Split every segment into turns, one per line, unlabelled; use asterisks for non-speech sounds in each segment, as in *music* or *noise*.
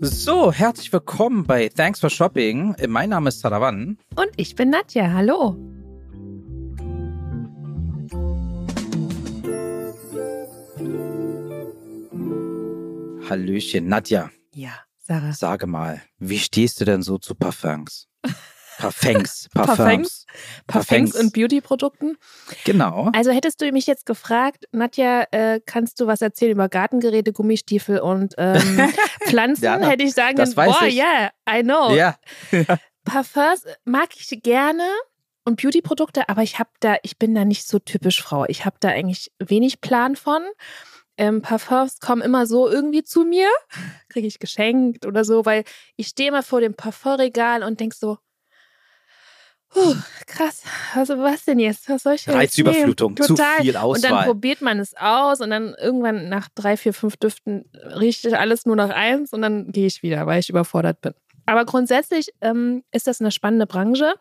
So, herzlich willkommen bei Thanks for Shopping. Mein Name ist Sarawan.
Und ich bin Nadja. Hallo.
Hallöchen, Nadja.
Ja, Sarah.
Sage mal, wie stehst du denn so zu Parfums? *laughs* Parfums,
Parfums. Parfums und Beauty-Produkten.
Genau.
Also hättest du mich jetzt gefragt, Nadja, äh, kannst du was erzählen über Gartengeräte, Gummistiefel und ähm, *laughs* Pflanzen?
Ja,
Hätte ich sagen können,
weiß
boah,
ich.
yeah, I know. *laughs*
Ja.
Parfums mag ich gerne und Beauty-Produkte, aber ich habe da, ich bin da nicht so typisch Frau. Ich habe da eigentlich wenig Plan von. Ähm, Parfums kommen immer so irgendwie zu mir, kriege ich geschenkt oder so, weil ich stehe immer vor dem Parfumregal und denk so, Puh, krass. Also was denn jetzt? Was soll ich jetzt
Reizüberflutung,
nehmen?
zu
Total.
viel
Und dann
Auswahl.
probiert man es aus und dann irgendwann nach drei, vier, fünf Düften riecht alles nur nach eins und dann gehe ich wieder, weil ich überfordert bin. Aber grundsätzlich ähm, ist das eine spannende Branche.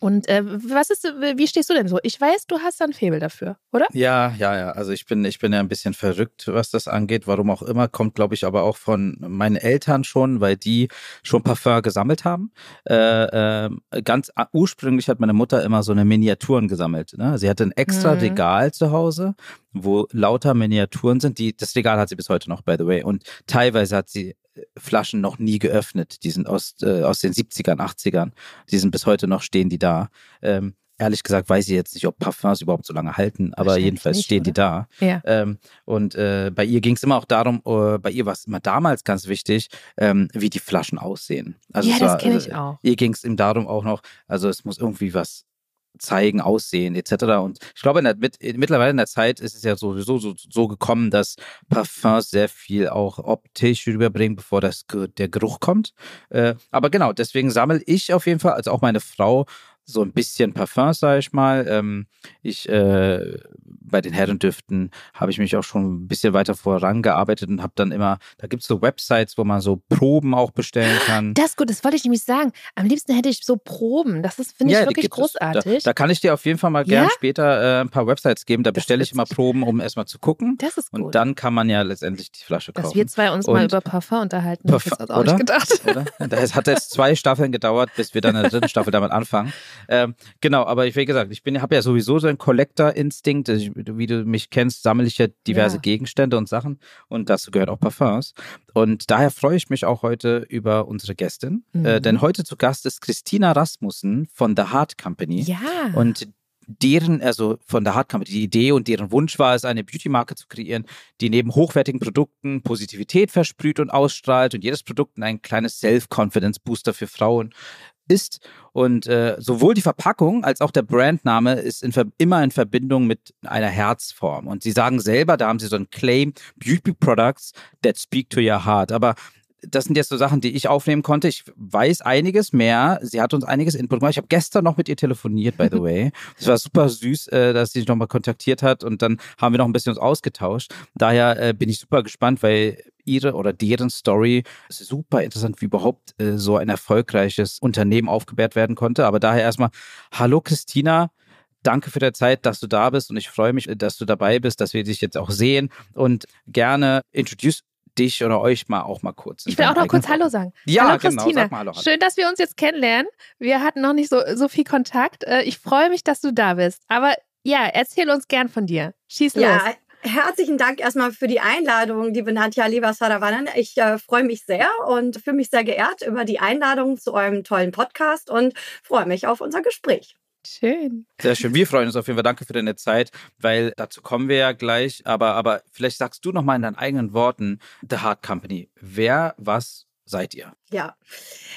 Und äh, was ist, wie stehst du denn so? Ich weiß, du hast da ein Faible dafür, oder?
Ja, ja, ja. Also ich bin, ich bin ja ein bisschen verrückt, was das angeht. Warum auch immer, kommt, glaube ich, aber auch von meinen Eltern schon, weil die schon Parfum gesammelt haben. Äh, äh, ganz ursprünglich hat meine Mutter immer so eine Miniaturen gesammelt. Ne? Sie hatte ein extra
Mhm.
Regal zu Hause, wo lauter Miniaturen sind. Die, das Regal hat sie bis heute noch, by the way. Und teilweise hat sie Flaschen noch nie geöffnet. Die sind aus, äh, aus den 70ern, 80ern. Die sind bis heute noch, stehen die da. Ähm, ehrlich gesagt weiß ich jetzt nicht, ob Parfums überhaupt so lange halten, aber jedenfalls
nicht,
stehen die da.
Ja.
Ähm, und äh, bei ihr ging es immer auch darum, äh, bei ihr war es immer damals ganz wichtig, ähm, wie die Flaschen aussehen. Also
ja, das kenne ich
äh,
auch.
Ihr ging es ihm darum auch noch, also es muss irgendwie was zeigen, aussehen etc. Und ich glaube, in der, mit, mittlerweile in der Zeit ist es ja sowieso so, so gekommen, dass Parfums sehr viel auch optisch rüberbringen, bevor das, der Geruch kommt. Äh, aber genau, deswegen sammle ich auf jeden Fall, also auch meine Frau, so ein bisschen Parfums, sage ich mal. Ähm, ich äh, bei den Herrendüften habe ich mich auch schon ein bisschen weiter vorangearbeitet und habe dann immer, da gibt es so Websites, wo man so Proben auch bestellen kann.
Das ist gut, das wollte ich nämlich sagen. Am liebsten hätte ich so Proben. Das finde ich, wirklich
gibt es.
großartig.
Da, da kann ich dir auf jeden Fall mal gern
Ja?
später äh, ein paar Websites geben. Da
Das
bestelle ich immer Proben, um erstmal zu gucken.
das ist gut.
Und dann kann man ja letztendlich die Flasche kaufen.
Dass wir zwei uns mal
Und-
über Parfum unterhalten,
Parfum,
jetzt auch
oder?
nicht gedacht.
oder? Das hat jetzt zwei Staffeln gedauert, bis wir dann in der dritten *laughs* Staffel damit anfangen. Ähm, genau, aber ich wie gesagt, ich bin, habe ja sowieso so einen Collector-Instinkt. Also Wie du mich kennst, sammle ich ja diverse
Ja.
Gegenstände und Sachen und dazu gehört auch Parfums. Und daher freue ich mich auch heute über unsere Gästin, äh,
Mhm.
denn heute zu Gast ist Christina Rasmussen von The Heart Company.
Ja.
Und deren, also von der Hard Company, die Idee und deren Wunsch war es, eine Beauty-Marke zu kreieren, die neben hochwertigen Produkten Positivität versprüht und ausstrahlt und jedes Produkt ein kleines Self-Confidence-Booster für Frauen ist. Und äh, sowohl die Verpackung als auch der Brandname ist in, immer in Verbindung mit einer Herzform. Und sie sagen selber, da haben sie so einen Claim, Beauty Products that speak to your heart. Aber das sind jetzt so Sachen, die ich aufnehmen konnte. Ich weiß einiges mehr. Sie hat uns einiges Input gemacht. Ich habe gestern noch mit ihr telefoniert, by the *laughs* way. Es war super süß, äh, dass sie sich nochmal kontaktiert hat und dann haben wir noch ein bisschen uns ausgetauscht. Daher äh, bin ich super gespannt, weil ihre oder deren Story ist super interessant, wie überhaupt äh, so ein erfolgreiches Unternehmen aufgebaut werden konnte. Aber daher erstmal, hallo Christina. Danke für die Zeit, dass du da bist und ich freue mich, dass du dabei bist, dass wir dich jetzt auch sehen und gerne introduce dich oder euch mal auch mal kurz.
Ich will auch noch kurz Hallo sagen.
Ja,
hallo
genau,
Christina.
sag mal Hallo, hallo.
Schön, dass wir uns jetzt kennenlernen. Wir hatten noch nicht so, so viel Kontakt. Äh, Ich freue mich, dass du da bist. Aber ja, erzähl uns gern von dir. Schieß los.
Ja, herzlichen Dank erstmal für die Einladung, liebe Nadja, lieber Sadavanan. Ich äh, freue mich sehr und fühle mich sehr geehrt über die Einladung zu eurem tollen Podcast und freue mich auf unser Gespräch.
Schön.
Sehr schön. Wir freuen uns auf jeden Fall. Danke für deine Zeit, weil dazu kommen wir ja gleich. Aber, aber vielleicht sagst du noch mal in deinen eigenen Worten The Heart Company. Wer, was seid ihr?
Ja,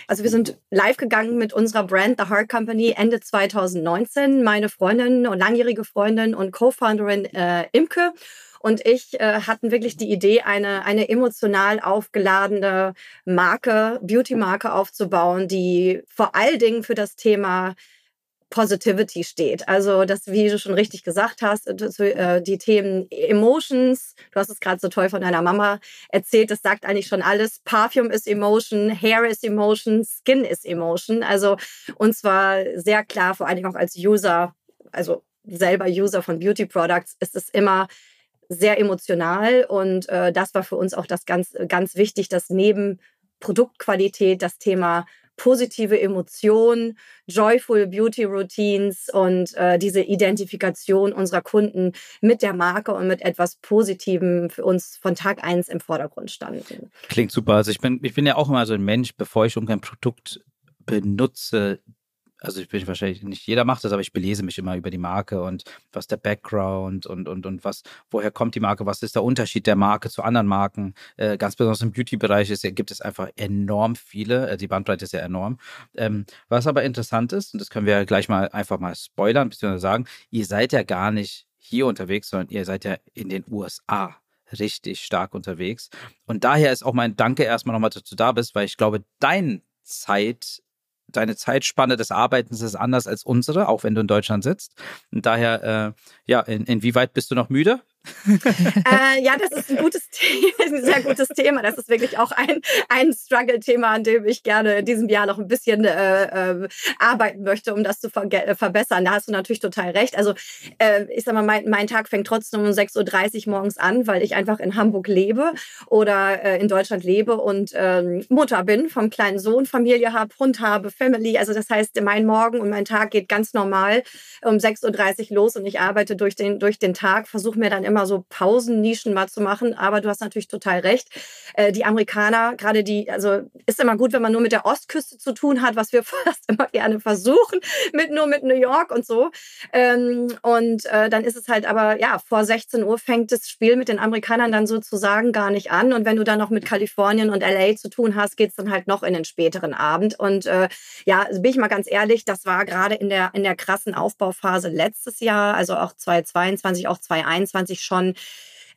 also wir sind live gegangen mit unserer Brand The Heart Company Ende 2019. Meine Freundin und langjährige Freundin und Co-Founderin äh, Imke und ich äh, hatten wirklich die Idee, eine, eine emotional aufgeladene Marke, Beauty-Marke aufzubauen, die vor allen Dingen für das Thema Positivity steht. Also das, wie du schon richtig gesagt hast, das, äh, die Themen Emotions, du hast es gerade so toll von deiner Mama erzählt, das sagt eigentlich schon alles. Parfum ist Emotion, Hair is Emotion, Skin is Emotion. Also und zwar sehr klar, vor Dingen auch als User, also selber User von Beauty Products, ist es immer sehr emotional und äh, das war für uns auch das ganz, ganz wichtig, dass neben Produktqualität, das Thema positive Emotionen, joyful Beauty Routines und äh, diese Identifikation unserer Kunden mit der Marke und mit etwas Positivem für uns von Tag eins im Vordergrund standen.
Klingt super. Also ich bin, ich bin ja auch immer so ein Mensch, bevor ich irgendein Produkt benutze, also ich bin wahrscheinlich nicht jeder macht das, aber ich belese mich immer über die Marke und was der Background und und und was woher kommt die Marke, was ist der Unterschied der Marke zu anderen Marken? Äh, ganz besonders im Beauty-Bereich ist, gibt es einfach enorm viele. Äh, die Bandbreite ist ja enorm. Ähm, was aber interessant ist und das können wir gleich mal einfach mal spoilern beziehungsweise sagen, ihr seid ja gar nicht hier unterwegs, sondern ihr seid ja in den USA richtig stark unterwegs. Und daher ist auch mein Danke erstmal nochmal, dass du da bist, weil ich glaube, dein Zeit deine Zeitspanne des Arbeitens ist anders als unsere, auch wenn du in Deutschland sitzt. Und daher, äh, ja, in, inwieweit bist du noch müde?
Äh, ja, das ist ein gutes *laughs* Thema, ein sehr gutes Thema. Das ist wirklich auch ein, ein Struggle-Thema, an dem ich gerne in diesem Jahr noch ein bisschen äh, äh, arbeiten möchte, um das zu ver äh, verbessern. Da hast du natürlich total recht. Also äh, ich sag mal, mein, mein Tag fängt trotzdem um 6.30 Uhr morgens an, weil ich einfach in Hamburg lebe oder äh, in Deutschland lebe und ähm, Mutter bin, vom kleinen Sohn, Familie habe, Hund habe, Family. Also das heißt, mein Morgen und mein Tag geht ganz normal um 6.30 Uhr los und ich arbeite durch den, durch den Tag, versuche mir dann immer so Pausennischen mal zu machen. Aber du hast natürlich total recht. Äh, die Amerikaner, gerade die, also ist immer gut, wenn man nur mit der Ostküste zu tun hat, was wir *laughs* fast immer gerne versuchen, mit nur mit New York und so. Ähm, und äh, dann ist es halt aber, ja, vor 16 Uhr fängt das Spiel mit den Amerikanern dann sozusagen gar nicht an. Und wenn du dann noch mit Kalifornien und LA zu tun hast, geht es dann halt noch in den späteren Abend. Und äh, ja, also bin ich mal ganz ehrlich, das war gerade in der, in der krassen Aufbauphase letztes Jahr, also auch 2022, auch 2021 schon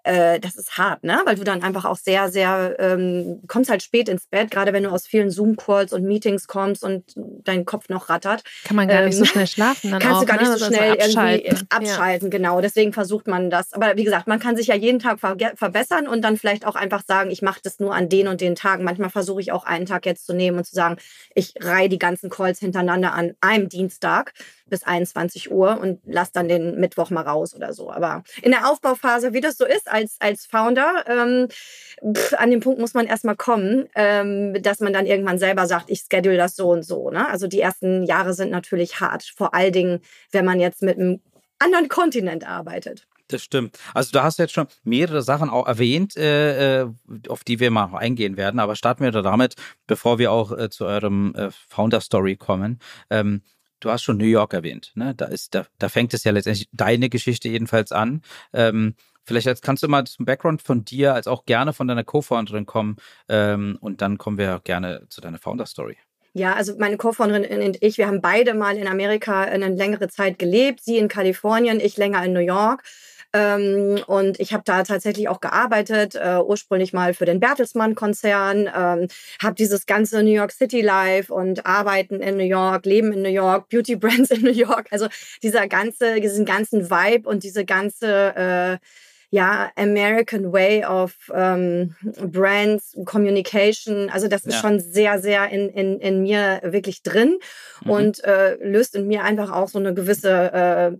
äh, das ist hart, ne? Weil du dann einfach auch sehr, sehr, ähm, kommst halt spät ins Bett, gerade wenn du aus vielen Zoom-Calls und Meetings kommst und dein Kopf noch rattert.
Kann man gar ähm, nicht so ähm, schnell schlafen. Dann
kannst
auch,
du gar nicht
ne?
so schnell also abschalten. irgendwie abschalten, ja. genau. Deswegen versucht man das. Aber wie gesagt, man kann sich ja jeden Tag ver verbessern und dann vielleicht auch einfach sagen, ich mache das nur an den und den Tagen. Manchmal versuche ich auch einen Tag jetzt zu nehmen und zu sagen, ich reihe die ganzen Calls hintereinander an einem Dienstag bis 21 Uhr und lass dann den Mittwoch mal raus oder so. Aber in der Aufbauphase, wie das so ist als, als Founder, ähm, pff, an den Punkt muss man erstmal kommen, ähm, dass man dann irgendwann selber sagt, ich schedule das so und so. Ne? Also die ersten Jahre sind natürlich hart, vor allen Dingen, wenn man jetzt mit einem anderen Kontinent arbeitet.
Das stimmt. Also du hast jetzt schon mehrere Sachen auch erwähnt, äh, äh auf die wir mal eingehen werden. Aber starten wir damit, bevor wir auch äh, zu eurem äh, Founder Story kommen. Ähm, du hast schon New York erwähnt. Ne? Da, ist, da, da fängt es ja letztendlich deine Geschichte jedenfalls an. Ähm, vielleicht jetzt kannst du mal zum Background von dir als auch gerne von deiner Co-Founderin kommen ähm, und dann kommen wir gerne zu deiner Founder-Story.
Ja, also meine Co-Founderin und ich, wir haben beide mal in Amerika eine längere Zeit gelebt. Sie in Kalifornien, ich länger in New York. Ähm, und ich habe da tatsächlich auch gearbeitet, äh, ursprünglich mal für den Bertelsmann-Konzern, ähm, habe dieses ganze New York City Life und Arbeiten in New York, Leben in New York, Beauty Brands *laughs* in New York, also dieser ganze, diesen ganzen Vibe und diese ganze äh, ja, American Way of ähm, Brands, Communication. Also das ist ja. schon sehr, sehr in, in, in mir wirklich drin mhm. und äh, löst in mir einfach auch so eine gewisse äh,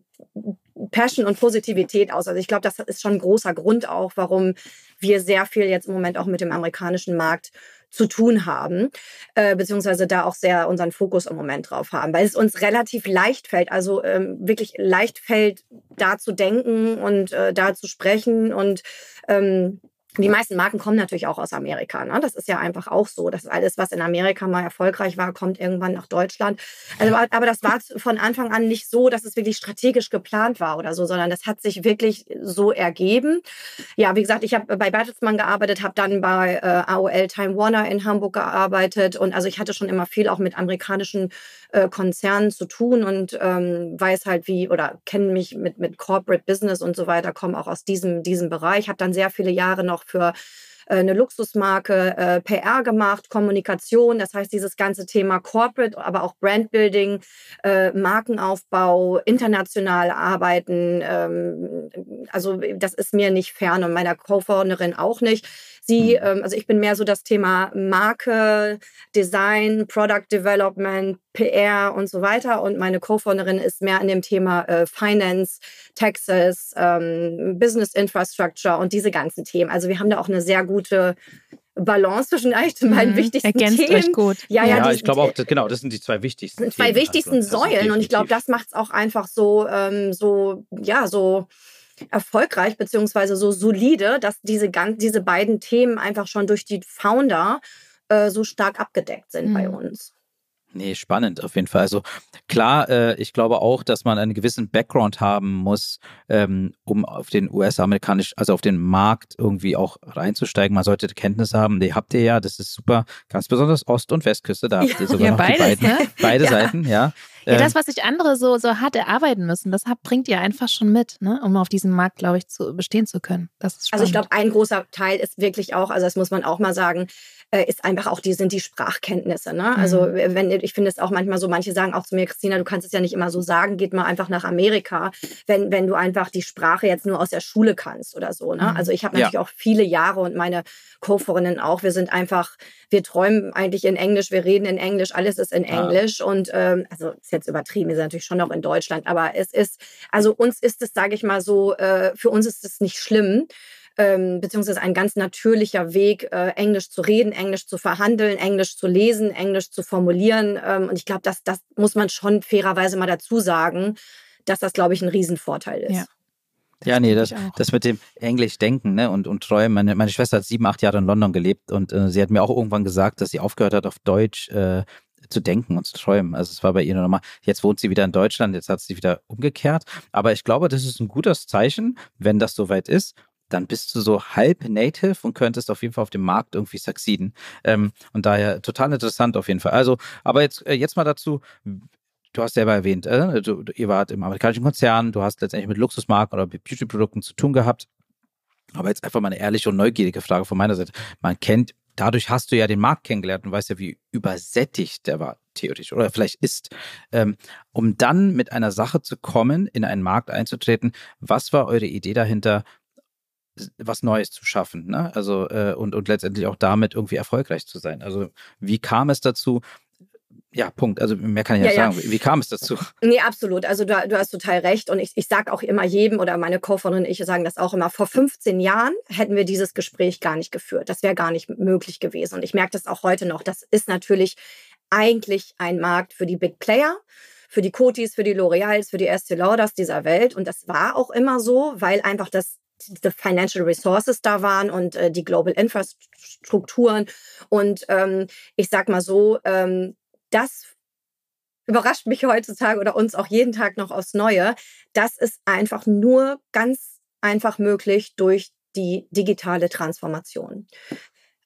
Passion und Positivität aus. Also ich glaube, das ist schon ein großer Grund auch, warum wir sehr viel jetzt im Moment auch mit dem amerikanischen Markt zu tun haben, äh, beziehungsweise da auch sehr unseren Fokus im Moment drauf haben, weil es uns relativ leicht fällt, also ähm, wirklich leicht fällt, da zu denken und äh, da zu sprechen und ähm, die meisten Marken kommen natürlich auch aus Amerika. Ne? Das ist ja einfach auch so. dass alles, was in Amerika mal erfolgreich war, kommt irgendwann nach Deutschland. Also, aber das war von Anfang an nicht so, dass es wirklich strategisch geplant war oder so, sondern das hat sich wirklich so ergeben. Ja, wie gesagt, ich habe bei Bertelsmann gearbeitet, habe dann bei äh, AOL Time Warner in Hamburg gearbeitet und also ich hatte schon immer viel auch mit amerikanischen äh, Konzernen zu tun und ähm, weiß halt wie oder kenne mich mit, mit Corporate Business und so weiter, komme auch aus diesem, diesem Bereich, habe dann sehr viele Jahre noch für äh, eine Luxusmarke, äh, PR gemacht, Kommunikation, das heißt dieses ganze Thema Corporate, aber auch Brandbuilding, äh, Markenaufbau, international arbeiten. Ähm, also das ist mir nicht fern und meiner Co-Founderin auch nicht. Sie, mhm. ähm, also ich bin mehr so das Thema Marke, Design, Product Development, PR und so weiter. Und meine Co-Founderin ist mehr in dem Thema äh, Finance, Taxes, ähm, Business Infrastructure und diese ganzen Themen. Also wir haben da auch eine sehr gute Balance zwischen eigentlich den beiden mhm. wichtigsten
Ergänzt
Themen.
Euch gut.
Ja, ja, ja die, ich glaube auch, genau, das sind die zwei wichtigsten.
Zwei Themen, wichtigsten also, Säulen und ich glaube, das macht es auch einfach so, ähm, so, ja, so erfolgreich beziehungsweise so solide, dass diese, ganz, diese beiden Themen einfach schon durch die Founder äh, so stark abgedeckt sind mhm. bei uns.
Nee, spannend auf jeden Fall. Also klar, äh, ich glaube auch, dass man einen gewissen Background haben muss, ähm, um auf den US-amerikanisch, also auf den Markt irgendwie auch reinzusteigen. Man sollte Kenntnis haben. Die habt ihr ja, das ist super. Ganz besonders Ost- und Westküste, da habt ihr sogar ja, noch beides, die beiden, ne? beide ja. Seiten, ja.
Ja, das, was sich andere so, so hart erarbeiten müssen, das bringt ihr einfach schon mit, ne? um auf diesem Markt, glaube ich, zu bestehen zu können. Das ist spannend.
Also ich glaube, ein großer Teil ist wirklich auch, also das muss man auch mal sagen, äh, ist einfach auch die, sind die Sprachkenntnisse. Ne? Also mhm. wenn, ich finde es auch manchmal so, manche sagen auch zu mir, Christina, du kannst es ja nicht immer so sagen, geht mal einfach nach Amerika, wenn, wenn du einfach die Sprache jetzt nur aus der Schule kannst oder so. Ne? Mhm. Also ich habe natürlich ja. auch viele Jahre und meine Co-Forinnen auch, wir sind einfach, wir träumen eigentlich in Englisch, wir reden in Englisch, alles ist in Englisch ja. und ähm, also jetzt übertrieben, wir sind natürlich schon noch in Deutschland, aber es ist, also uns ist es, sage ich mal so, äh, für uns ist es nicht schlimm, ähm, beziehungsweise ein ganz natürlicher Weg, äh, Englisch zu reden, Englisch zu verhandeln, Englisch zu lesen, Englisch zu formulieren. Ähm, und ich glaube, das, das muss man schon fairerweise mal dazu sagen, dass das, glaube ich, ein Riesenvorteil ist.
Ja.
ja, nee, das, das mit dem Englisch denken ne, und, und träumen. Meine, meine Schwester hat sieben, acht Jahre in London gelebt und äh, sie hat mir auch irgendwann gesagt, dass sie aufgehört hat, auf Deutsch äh, zu denken und zu träumen. Also es war bei ihr normal. Jetzt wohnt sie wieder in Deutschland, jetzt hat sie wieder umgekehrt. Aber ich glaube, das ist ein gutes Zeichen, wenn das soweit ist dann bist du so halb native und könntest auf jeden Fall auf dem Markt irgendwie succeeden. Ähm, und daher total interessant auf jeden Fall. Also, aber jetzt, äh, jetzt mal dazu. Du hast selber erwähnt, äh, du, ihr wart im amerikanischen Konzern, du hast letztendlich mit Luxusmarken oder Beauty-Produkten zu tun gehabt. Aber jetzt einfach mal eine ehrliche und neugierige Frage von meiner Seite. Man kennt, dadurch hast du ja den Markt kennengelernt und weißt ja, wie übersättigt der war, theoretisch, oder vielleicht ist. Ähm, um dann mit einer Sache zu kommen, in einen Markt einzutreten, was war eure Idee dahinter? was Neues zu schaffen, ne? Also äh, und, und letztendlich auch damit irgendwie erfolgreich zu sein. Also wie kam es dazu? Ja, Punkt. Also mehr kann ich nicht ja, sagen. Wie kam es dazu?
Nee, absolut. Also du, du hast total recht. Und ich, ich sage auch immer jedem oder meine Co-Founderin und ich sagen das auch immer, vor 15 Jahren hätten wir dieses Gespräch gar nicht geführt. Das wäre gar nicht möglich gewesen. Und ich merke das auch heute noch. Das ist natürlich eigentlich ein Markt für die Big Player für die Cotis, für die L'Oreals, für die Estee Lauders dieser Welt. Und das war auch immer so, weil einfach das diese Financial Resources da waren und äh, die Global Infrastrukturen. Und ähm, ich sag mal so, ähm, das überrascht mich heutzutage oder uns auch jeden Tag noch aufs Neue. Das ist einfach nur ganz einfach möglich durch die digitale Transformation.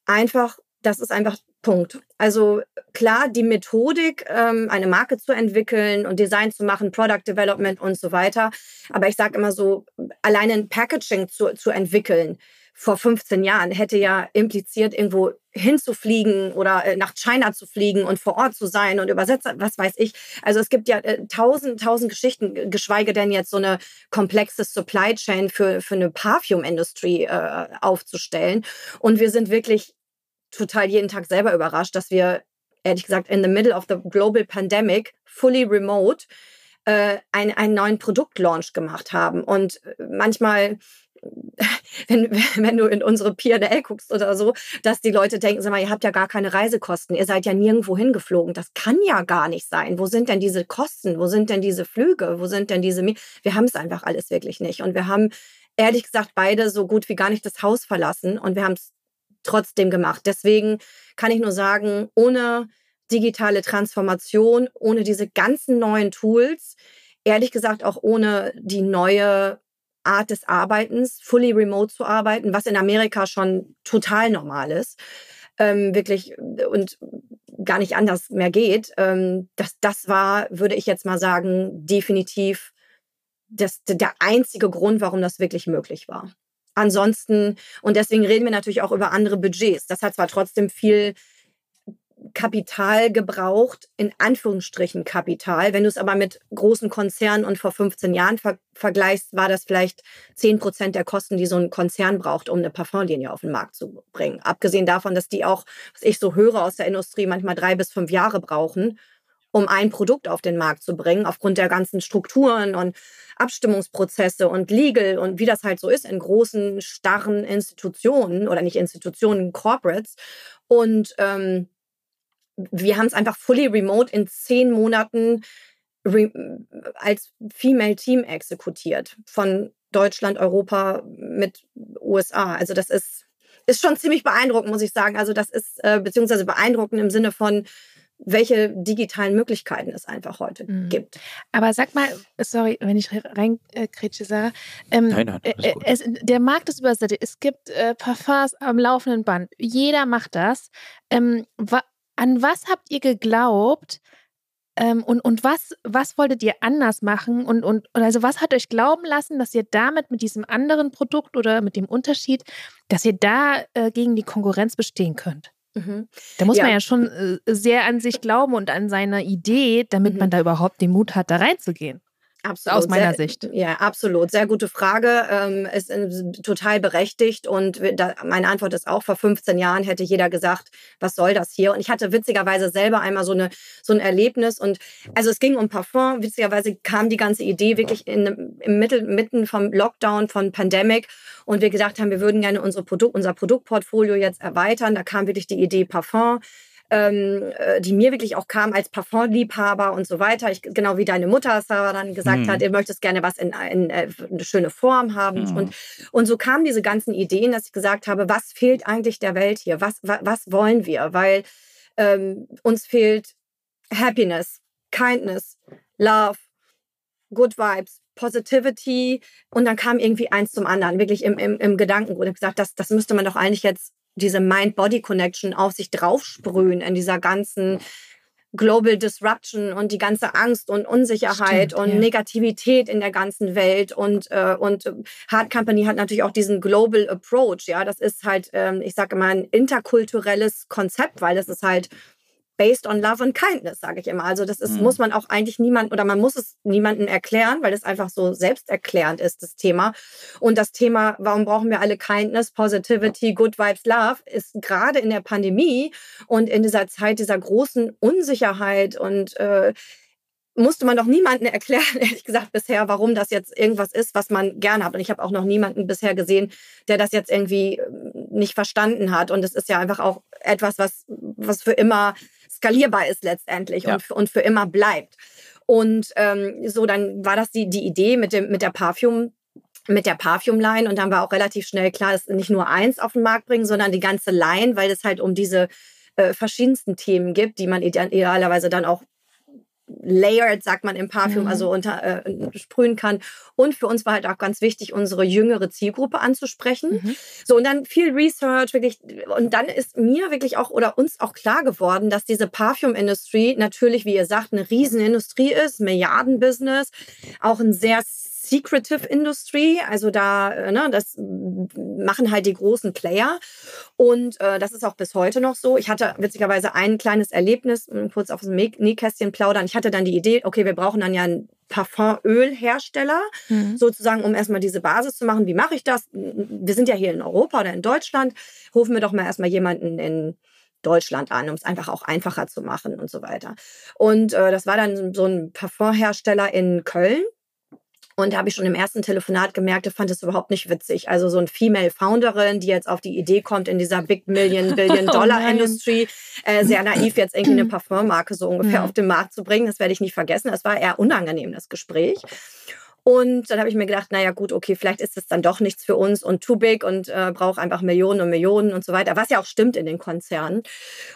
Einfach, das ist einfach Punkt. Also klar, die Methodik, ähm, eine Marke zu entwickeln und Design zu machen, Product Development und so weiter. Aber ich sage immer so, alleine ein Packaging zu, zu entwickeln vor 15 Jahren hätte ja impliziert, irgendwo hinzufliegen oder äh, nach China zu fliegen und vor Ort zu sein und übersetzen, was weiß ich. Also es gibt ja äh, tausend, tausend Geschichten, geschweige denn jetzt so eine komplexe Supply Chain für, für eine Parfum-Industrie äh, aufzustellen. Und wir sind wirklich total jeden Tag selber überrascht, dass wir, ehrlich gesagt, in the middle of the global pandemic, fully remote, äh, ein, einen neuen Produktlaunch gemacht haben. Und äh, manchmal *laughs* wenn, wenn du in unsere P&L guckst oder so, dass die Leute denken, sag mal, ihr habt ja gar keine Reisekosten, ihr seid ja nirgendwo hingeflogen. Das kann ja gar nicht sein. Wo sind denn diese Kosten? Wo sind denn diese Flüge? Wo sind denn diese... Wir haben es einfach alles wirklich nicht. Und wir haben ehrlich gesagt beide so gut wie gar nicht das Haus verlassen und wir haben es trotzdem gemacht. Deswegen kann ich nur sagen, ohne digitale Transformation, ohne diese ganzen neuen Tools, ehrlich gesagt auch ohne die neue Art des Arbeitens, fully remote zu arbeiten, was in Amerika schon total normal ist, ähm, wirklich und gar nicht anders mehr geht. Ähm, das, das war, würde ich jetzt mal sagen, definitiv das, der einzige Grund, warum das wirklich möglich war. Ansonsten, und deswegen reden wir natürlich auch über andere Budgets. Das hat zwar trotzdem viel Kapital gebraucht, in Anführungsstrichen Kapital. Wenn du es aber mit großen Konzernen und vor 15 Jahren ver vergleichst, war das vielleicht 10 Prozent der Kosten, die so ein Konzern braucht, um eine Parfumlinie auf den Markt zu bringen. Abgesehen davon, dass die auch, was ich so höre aus der Industrie, manchmal drei bis fünf Jahre brauchen, um ein Produkt auf den Markt zu bringen, aufgrund der ganzen Strukturen und Abstimmungsprozesse und Legal und wie das halt so ist in großen, starren Institutionen oder nicht Institutionen, Corporates. Und ähm, wir haben es einfach fully remote in zehn Monaten als Female Team exekutiert von Deutschland, Europa mit USA. Also das ist, ist schon ziemlich beeindruckend, muss ich sagen. Also das ist äh, beziehungsweise beeindruckend im Sinne von, welche digitalen Möglichkeiten es einfach heute mhm. gibt.
Aber sag mal, sorry, wenn ich reinkretsche, äh, Sarah. Ähm, nein, nein, äh, es, der Markt ist übersättigt. Es gibt äh, Parfums am laufenden Band. Jeder macht das. Ähm, wa an was habt ihr geglaubt, ähm, und, und was, was wolltet ihr anders machen? Und, und, also was hat euch glauben lassen, dass ihr damit mit diesem anderen Produkt oder mit dem Unterschied, dass ihr da äh, gegen die Konkurrenz bestehen könnt? Mhm. Da muss ja. man ja schon äh, sehr an sich glauben und an seine Idee, damit mhm. man da überhaupt den Mut hat, da reinzugehen. Absolut. Aus meiner
sehr,
Sicht.
Ja, absolut. Sehr gute Frage. Ähm, ist äh, total berechtigt. Und meine Antwort ist auch, vor 15 Jahren hätte jeder gesagt, was soll das hier? Und ich hatte witzigerweise selber einmal so, eine, so ein Erlebnis. Und also es ging um Parfum. Witzigerweise kam die ganze Idee wirklich in, im Mittel, mitten vom Lockdown, von Pandemic. Und wir gedacht haben, wir würden gerne unsere Produkt, unser Produktportfolio jetzt erweitern. Da kam wirklich die Idee Parfum ähm, äh, die mir wirklich auch kam als Parfumliebhaber und so weiter. Ich, genau wie deine Mutter Sarah dann gesagt mhm. hat, ihr möchtest gerne was in, in, in äh, eine schöne Form haben. Mhm. Und, und so kamen diese ganzen Ideen, dass ich gesagt habe, was fehlt eigentlich der Welt hier? Was, was, was wollen wir? Weil ähm, uns fehlt Happiness, Kindness, Love, Good Vibes, Positivity und dann kam irgendwie eins zum anderen, wirklich im, im, im Gedanken und gesagt, das, das müsste man doch eigentlich jetzt diese Mind-Body-Connection auf sich draufsprühen in dieser ganzen Global Disruption und die ganze Angst und Unsicherheit Stimmt, und ja. Negativität in der ganzen Welt. Und äh, und Hard Company hat natürlich auch diesen Global Approach, ja, das ist halt, ähm, ich sage immer ein interkulturelles Konzept, weil das ist halt based on love and kindness, sage ich immer. Also das ist, mhm. muss man auch eigentlich niemand oder man muss es niemandem erklären, weil es einfach so selbsterklärend ist, das Thema. Und das Thema, warum brauchen wir alle Kindness, Positivity, Good Vibes, Love, ist gerade in der Pandemie und in dieser Zeit dieser großen Unsicherheit und äh, musste man doch niemandem *laughs* erklären, ehrlich gesagt, bisher, warum das jetzt irgendwas ist, was man gerne hat. Und ich habe auch noch niemanden bisher gesehen, der das jetzt irgendwie ähm, nicht verstanden hat. Und es ist ja einfach auch etwas, was, was für immer skalierbar ist letztendlich ja. und, und für immer bleibt. Und ähm, so, dann war das die, die Idee mit, dem, mit der Parfum mit der Parfum-Line und dann war auch relativ schnell klar, dass nicht nur eins auf den Markt bringen, sondern die ganze Line, weil es halt um diese äh, verschiedensten Themen gibt, die man idealerweise dann auch layered, sagt man im Parfüm, mhm. also unter, äh, sprühen kann. Und für uns war halt auch ganz wichtig, unsere jüngere Zielgruppe anzusprechen. Mhm. So, und dann viel Research, wirklich. Und dann ist mir wirklich auch oder uns auch klar geworden, dass diese Parfümindustrie natürlich, wie ihr sagt, eine Riesenindustrie ist, Milliardenbusiness, auch ein sehr Secretive Industry. Also da, äh, ne, das machen halt die großen Player. Und äh, das ist auch bis heute noch so. Ich hatte witzigerweise ein kleines Erlebnis, kurz auf dem Nähkästchen plaudern. Ich hatte dann die Idee, okay, wir brauchen dann ja einen Parfümölhersteller, mhm. sozusagen, um erstmal diese Basis zu machen. Wie mache ich das? Wir sind ja hier in Europa oder in Deutschland. Rufen wir doch mal erstmal jemanden in Deutschland an, um es einfach auch einfacher zu machen und so weiter. Und äh, das war dann so ein Parfumhersteller in Köln. Und da habe ich schon im ersten Telefonat gemerkt, ich fand es überhaupt nicht witzig. Also so ein Female Founderin, die jetzt auf die Idee kommt, in dieser Big Million, *laughs* Billion oh Dollar oh Industry, äh, sehr naiv jetzt irgendwie eine Parfummarke so ungefähr mhm. auf den Markt zu bringen. Das werde ich nicht vergessen. Das war eher unangenehm, das Gespräch. Und dann habe ich mir gedacht, naja gut, okay, vielleicht ist es dann doch nichts für uns und too big und äh, braucht einfach Millionen und Millionen und so weiter, was ja auch stimmt in den Konzernen.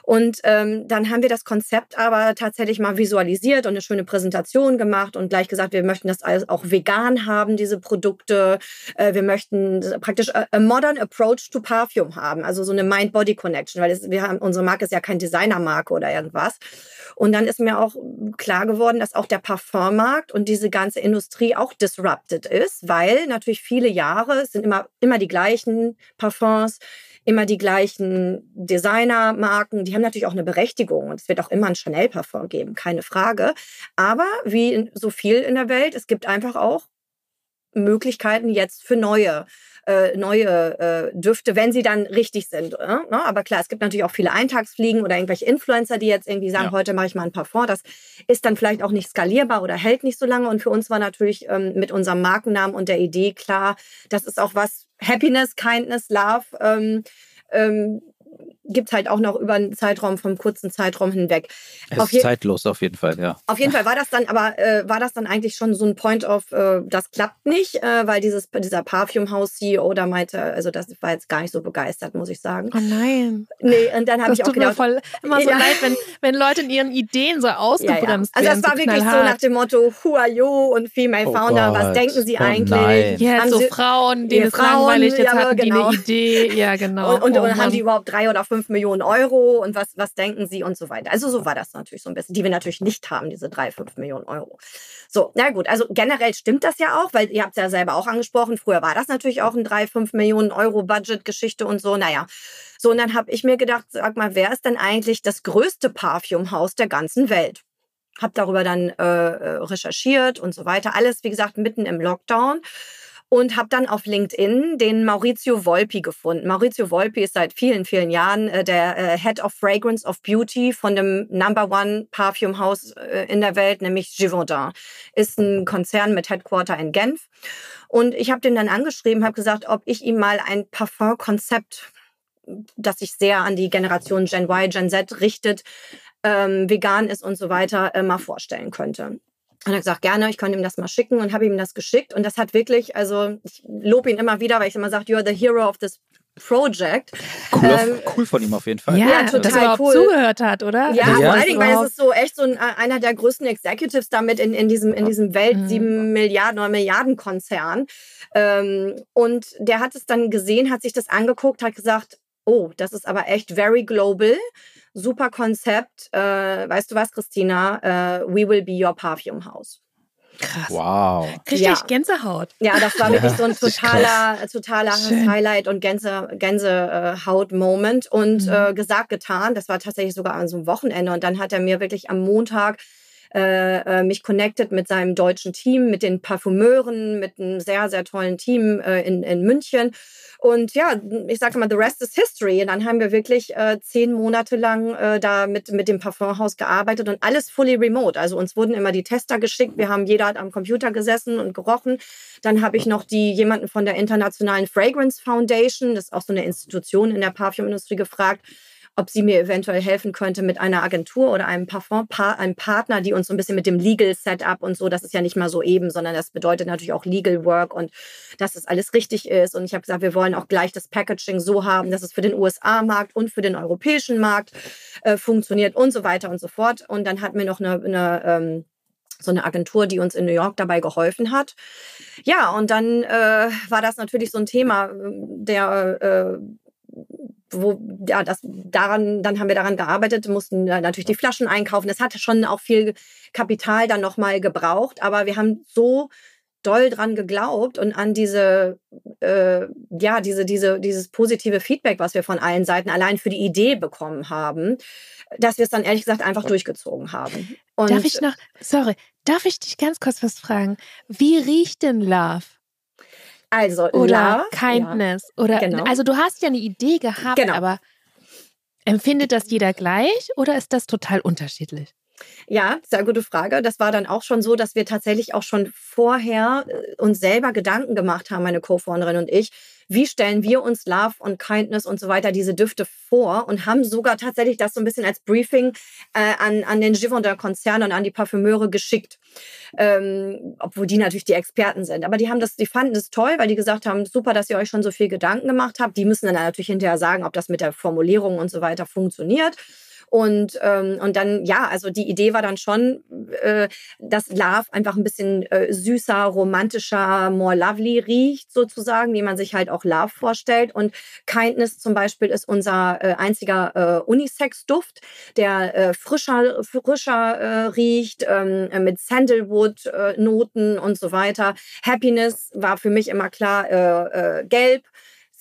Und ähm, dann haben wir das Konzept aber tatsächlich mal visualisiert und eine schöne Präsentation gemacht und gleich gesagt, wir möchten das alles auch vegan haben, diese Produkte. Äh, wir möchten praktisch a, a modern approach to Perfume haben, also so eine Mind-Body-Connection, weil es, wir haben, unsere Marke ist ja kein Designermarke oder irgendwas. Und dann ist mir auch klar geworden, dass auch der Parfummarkt und diese ganze Industrie auch disrupted ist, weil natürlich viele Jahre sind immer, immer die gleichen Parfums, immer die gleichen Designermarken. Die haben natürlich auch eine Berechtigung und es wird auch immer ein Chanel-Parfum geben, keine Frage. Aber wie so viel in der Welt, es gibt einfach auch Möglichkeiten jetzt für neue äh, neue äh, Düfte, wenn sie dann richtig sind. Äh? Ne? Aber klar, es gibt natürlich auch viele Eintagsfliegen oder irgendwelche Influencer, die jetzt irgendwie sagen, ja. heute mache ich mal ein Parfum. Das ist dann vielleicht auch nicht skalierbar oder hält nicht so lange. Und für uns war natürlich ähm, mit unserem Markennamen und der Idee klar, das ist auch was Happiness, Kindness, Love. Ähm, ähm, gibt es halt auch noch über einen Zeitraum, vom kurzen Zeitraum hinweg.
Es auf ist zeitlos auf jeden Fall, ja.
Auf jeden Fall war das dann, aber äh, war das dann eigentlich schon so ein Point of, äh, das klappt nicht, äh, weil dieses, dieser Parfumhaus-CEO da meinte, also das war jetzt gar nicht so begeistert, muss ich sagen.
Oh nein.
Nee, und dann habe ich auch gedacht.
Mir voll, immer so ja. leid, wenn, wenn Leute in ihren Ideen so ausgebremst
ja, ja. Also das war so wirklich so nach dem Motto, who are you und Female oh Founder, Gott. was denken sie oh eigentlich? Nein.
Ja, haben so sie, Frauen, denen es langweilig, jetzt ja, hatten genau. die eine Idee. Ja, genau.
Und, und, oh, und haben die überhaupt drei oder fünf Millionen Euro und was, was denken sie und so weiter. Also so war das natürlich so ein bisschen, die wir natürlich nicht haben, diese drei, fünf Millionen Euro. So, na gut, also generell stimmt das ja auch, weil ihr habt es ja selber auch angesprochen, früher war das natürlich auch ein drei, fünf Millionen Euro Budget-Geschichte und so, naja. So, und dann habe ich mir gedacht, sag mal, wer ist denn eigentlich das größte Parfumhaus der ganzen Welt? Hab darüber dann äh, äh recherchiert und so weiter. Alles, wie gesagt, mitten im Lockdown und habe dann auf LinkedIn den Maurizio Volpi gefunden. Maurizio Volpi ist seit vielen, vielen Jahren äh, der äh, Head of Fragrance of Beauty von dem Number One Parfum House äh, in der Welt, nämlich Givaudan. Ist ein Konzern mit Headquarter in Genf. Und ich habe den dann angeschrieben, habe gesagt, ob ich ihm mal ein Parfum-Konzept das sich sehr an die Generation Gen Y, Gen Z richtet, ähm, vegan ist und so weiter, äh, mal vorstellen könnte. Und er hat gesagt, gerne, ich könnte ihm das mal schicken und habe ihm das geschickt. Und das hat wirklich, also ich lobe ihn immer wieder, weil ich immer sage, you're the hero of this Project.
Cool, ähm, cool von ihm auf jeden Fall.
Ja, ja total dass er cool. zugehört hat, oder?
Ja, also, vor allen Dingen, weil es ist so echt so ein, einer der größten Executives damit in, in diesem, in diesem Welt mhm. sieben Milliarden oder Milliarden Konzern. Ähm, und der hat es dann gesehen, hat sich das angeguckt, hat gesagt, oh, das ist aber echt very global super Konzept. Äh, weißt du was, Christina? Äh, we will be your perfume house.
Krass.
Wow.
Richtig ja. Gänsehaut.
Ja, das war wirklich so ein *laughs* totaler, totaler Highlight und Gänse, Gänsehaut-Moment. Und mhm. äh, gesagt, getan. Das war tatsächlich sogar an so einem Wochenende. Und dann hat er mir wirklich am Montag äh, äh, mich connected mit seinem deutschen Team, mit den Parfümeuren, mit einem sehr, sehr tollen Team äh, in, in München. Und ja, ich sage mal, the rest is history. Und dann haben wir wirklich äh, zehn Monate lang äh, da mit, mit dem Parfumhaus gearbeitet und alles fully remote. Also uns wurden immer die Tester geschickt. Wir haben jeder hat am Computer gesessen und gerochen. Dann habe ich noch die jemanden von der Internationalen Fragrance Foundation, das ist auch so eine Institution in der Parfumindustrie, gefragt ob sie mir eventuell helfen könnte mit einer Agentur oder einem Parfum, einem Partner, die uns so ein bisschen mit dem Legal Setup und so, das ist ja nicht mal so eben, sondern das bedeutet natürlich auch Legal Work und dass das alles richtig ist. Und ich habe gesagt, wir wollen auch gleich das Packaging so haben, dass es für den USA-Markt und für den europäischen Markt äh, funktioniert und so weiter und so fort. Und dann hatten wir noch eine, eine ähm, so eine Agentur, die uns in New York dabei geholfen hat. Ja, und dann äh, war das natürlich so ein Thema, ähm, der äh, wo, ja, das, daran, dann haben wir daran gearbeitet, mussten natürlich die Flaschen einkaufen. Das hat schon auch viel Kapital dann nochmal gebraucht, aber wir haben so doll dran geglaubt und an diese, äh, ja, diese, diese, dieses positive Feedback, was wir von allen Seiten allein für die Idee bekommen haben, dass wir es dann ehrlich gesagt einfach durchgezogen haben.
Und darf ich noch, sorry, darf ich dich ganz kurz was fragen? Wie riecht denn Love?
Also
oder Love, Kindness ja. oder genau. also du hast ja eine Idee gehabt, genau. aber empfindet das jeder gleich oder ist das total unterschiedlich?
Ja, sehr gute Frage. Das war dann auch schon so, dass wir tatsächlich auch schon vorher äh, uns selber Gedanken gemacht haben, meine Co-Founderin und ich, wie stellen wir uns Love und Kindness und so weiter, diese Düfte vor und haben sogar tatsächlich das so ein bisschen als Briefing äh, an, an den Givaudan-Konzern und an die Parfümeure geschickt. Ähm, obwohl die natürlich die Experten sind. Aber die haben das, die fanden das toll, weil die gesagt haben, super, dass ihr euch schon so viel Gedanken gemacht habt. Die müssen dann natürlich hinterher sagen, ob das mit der Formulierung und so weiter funktioniert. Und, ähm, und dann, ja, also die Idee war dann schon, äh, dass Love einfach ein bisschen äh, süßer, romantischer, more lovely riecht, sozusagen, wie man sich halt auch Love vorstellt. Und Kindness zum Beispiel ist unser äh, einziger äh, Unisex-Duft, der äh, frischer, frischer äh, riecht, ähm, mit Sandalwood-Noten und so weiter. Happiness war für mich immer klar äh, äh, gelb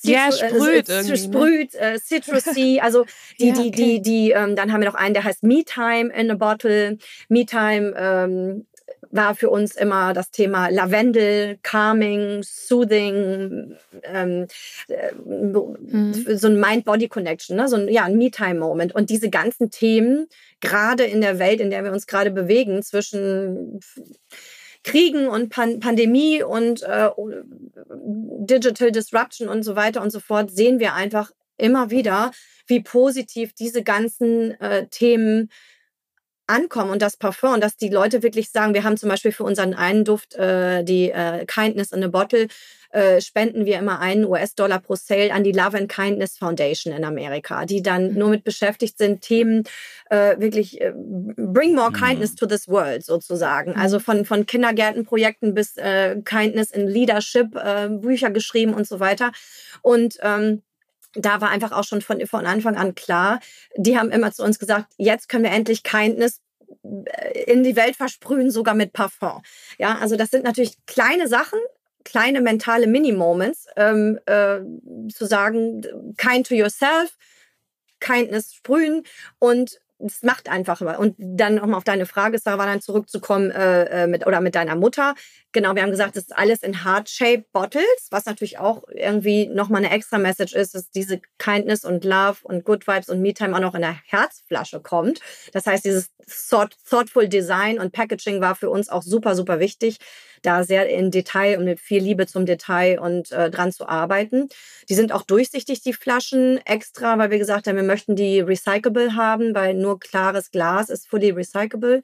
ja, sprüht
äh, sprüht, äh, citrusy, *laughs* also die, ja, okay. die, die, die, ähm, dann haben wir noch einen, der heißt Me Time in a Bottle. Me Time ähm, war für uns immer das Thema Lavendel, Calming, Soothing, ähm, äh, mhm. so ein Mind-Body-Connection, ne? so ein, ja, ein Me-Time-Moment. Und diese ganzen Themen, gerade in der Welt, in der wir uns gerade bewegen, zwischen Kriegen und Pan Pandemie und äh, Digital Disruption und so weiter und so fort, sehen wir einfach immer wieder, wie positiv diese ganzen äh, Themen ankommen und das Parfum und dass die Leute wirklich sagen, wir haben zum Beispiel für unseren einen Duft, äh, die äh, Kindness in a Bottle, äh, spenden wir immer einen US-Dollar pro Sale an die Love and Kindness Foundation in Amerika, die dann mhm. nur mit beschäftigt sind, Themen äh, wirklich äh, bring more mhm. kindness to this world sozusagen. Also mhm. von, von Kindergärtenprojekten bis äh, Kindness in Leadership, äh, Bücher geschrieben und so weiter. Und ähm, da war einfach auch schon von, von Anfang an klar, die haben immer zu uns gesagt, jetzt können wir endlich Kindness äh, in die Welt versprühen, sogar mit Parfum. Ja, also das sind natürlich kleine Sachen, kleine mentale Mini-Moments, ähm, äh, zu sagen, kind to yourself, Kindness sprühen und es macht einfach. Und dann nochmal auf deine Frage, Sarah, dann zurückzukommen äh, äh, mit oder mit deiner Mutter. Genau, wir haben gesagt, das ist alles in Heart-Shaped Bottles, was natürlich auch irgendwie nochmal eine extra Message ist, dass diese Kindness und Love und Good Vibes und Me-Time auch noch in der Herzflasche kommt. Das heißt, dieses thoughtful Design und Packaging war für uns auch super, super wichtig, da sehr in Detail und mit viel Liebe zum Detail und äh, dran zu arbeiten. Die sind auch durchsichtig, die Flaschen, extra, weil wir gesagt haben, wir möchten die recyclable haben, weil nur klares Glas ist fully recyclable.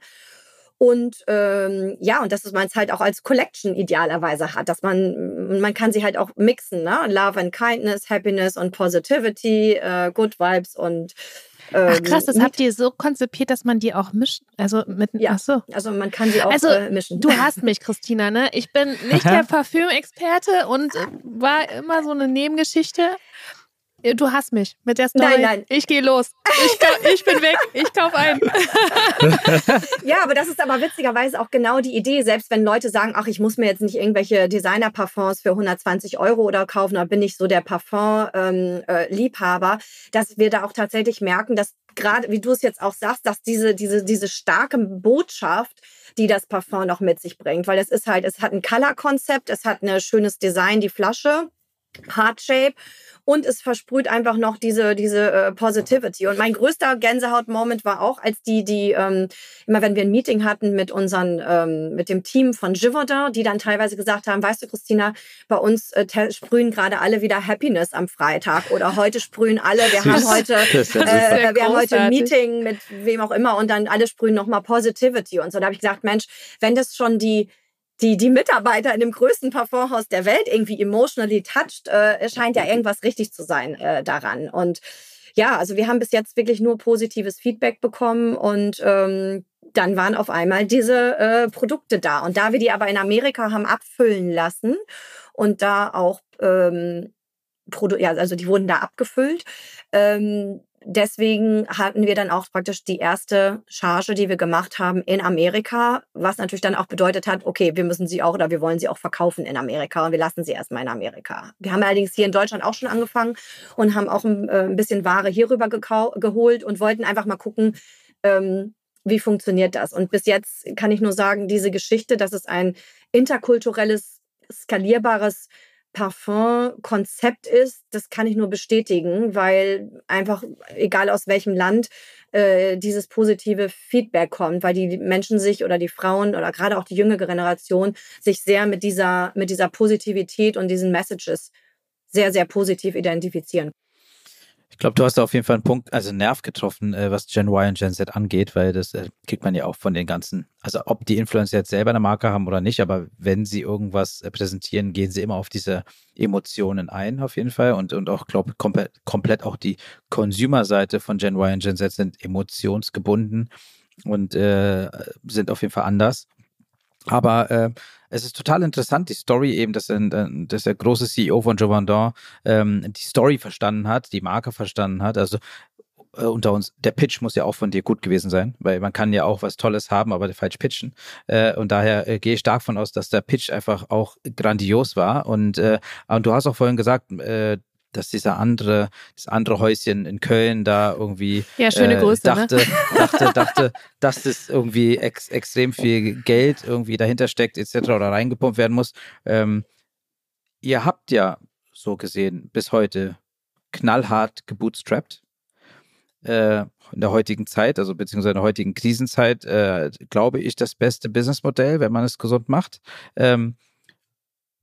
Und ähm, ja, und dass man es halt auch als Collection idealerweise hat, dass man, man kann sie halt auch mixen, ne? Love and Kindness, Happiness und Positivity, äh, Good Vibes und
ähm, ach krass, das habt ihr so konzipiert, dass man die auch mischt. Also mit
ja,
ach so.
also man kann sie auch
also,
äh, mischen.
Du hast mich, Christina, ne? Ich bin nicht *laughs* der Parfümexperte und äh, war immer so eine Nebengeschichte. Du hast mich mit der Story.
Nein, nein.
Ich gehe los. Ich, *laughs* ich bin weg. Ich kaufe ein. *laughs*
ja, aber das ist aber witzigerweise auch genau die Idee. Selbst wenn Leute sagen, ach, ich muss mir jetzt nicht irgendwelche Designer-Parfums für 120 Euro oder kaufen, da bin ich so der Parfum-Liebhaber, ähm, äh, dass wir da auch tatsächlich merken, dass gerade, wie du es jetzt auch sagst, dass diese, diese, diese starke Botschaft, die das Parfum noch mit sich bringt, weil es ist halt, es hat ein Color-Konzept, es hat ein schönes Design, die Flasche. Heart Shape und es versprüht einfach noch diese, diese äh, Positivity. Und mein größter Gänsehaut-Moment war auch, als die, die, ähm, immer wenn wir ein Meeting hatten mit unseren, ähm, mit dem Team von Givaudan, die dann teilweise gesagt haben, weißt du, Christina, bei uns äh, sprühen gerade alle wieder Happiness am Freitag oder heute sprühen alle, wir haben heute, äh, wir haben heute ein Meeting mit wem auch immer und dann alle sprühen nochmal Positivity und so. Da habe ich gesagt, Mensch, wenn das schon die die, die Mitarbeiter in dem größten Parfumhaus der Welt irgendwie emotionally touched, äh, scheint ja *laughs* irgendwas richtig zu sein äh, daran. Und ja, also wir haben bis jetzt wirklich nur positives Feedback bekommen und ähm, dann waren auf einmal diese äh, Produkte da. Und da wir die aber in Amerika haben abfüllen lassen und da auch ähm, ja, also die wurden da abgefüllt. Ähm, deswegen hatten wir dann auch praktisch die erste Charge, die wir gemacht haben in Amerika, was natürlich dann auch bedeutet hat, okay, wir müssen sie auch oder wir wollen sie auch verkaufen in Amerika und wir lassen sie erstmal in Amerika. Wir haben allerdings hier in Deutschland auch schon angefangen und haben auch ein, äh, ein bisschen Ware hierüber geholt und wollten einfach mal gucken, ähm, wie funktioniert das. Und bis jetzt kann ich nur sagen, diese Geschichte, dass es ein interkulturelles, skalierbares Parfum-Konzept ist, das kann ich nur bestätigen, weil einfach, egal aus welchem Land, äh, dieses positive Feedback kommt, weil die Menschen sich oder die Frauen oder gerade auch die jüngere Generation sich sehr mit dieser, mit dieser Positivität und diesen Messages sehr, sehr positiv identifizieren.
Ich glaube, du hast da auf jeden Fall einen Punkt, also einen Nerv getroffen, äh, was Gen Y und Gen Z angeht, weil das äh, kriegt man ja auch von den ganzen, also ob die Influencer jetzt selber eine Marke haben oder nicht, aber wenn sie irgendwas äh, präsentieren, gehen sie immer auf diese Emotionen ein, auf jeden Fall. Und, und auch, glaube komplett, komplett auch die Consumer-Seite von Gen Y und Gen Z sind emotionsgebunden und äh, sind auf jeden Fall anders. Aber äh, es ist total interessant, die Story eben, dass, ein, dass der große CEO von Jovandon ähm, die Story verstanden hat, die Marke verstanden hat. Also äh, unter uns, der Pitch muss ja auch von dir gut gewesen sein, weil man kann ja auch was Tolles haben, aber falsch pitchen. Äh, und daher äh, gehe ich stark von aus, dass der Pitch einfach auch grandios war. Und, äh, und du hast auch vorhin gesagt, äh, dass dieser andere, das andere Häuschen in Köln da irgendwie
ja, schöne
äh,
Grüße, ne?
dachte,
ne?
dachte, dachte, dass das irgendwie ex, extrem viel Geld irgendwie dahinter steckt, etc. oder reingepumpt werden muss. Ähm, ihr habt ja so gesehen bis heute knallhart gebootstrapped. Äh, in der heutigen Zeit, also beziehungsweise in der heutigen Krisenzeit, äh, glaube ich, das beste Businessmodell, wenn man es gesund macht. Ähm,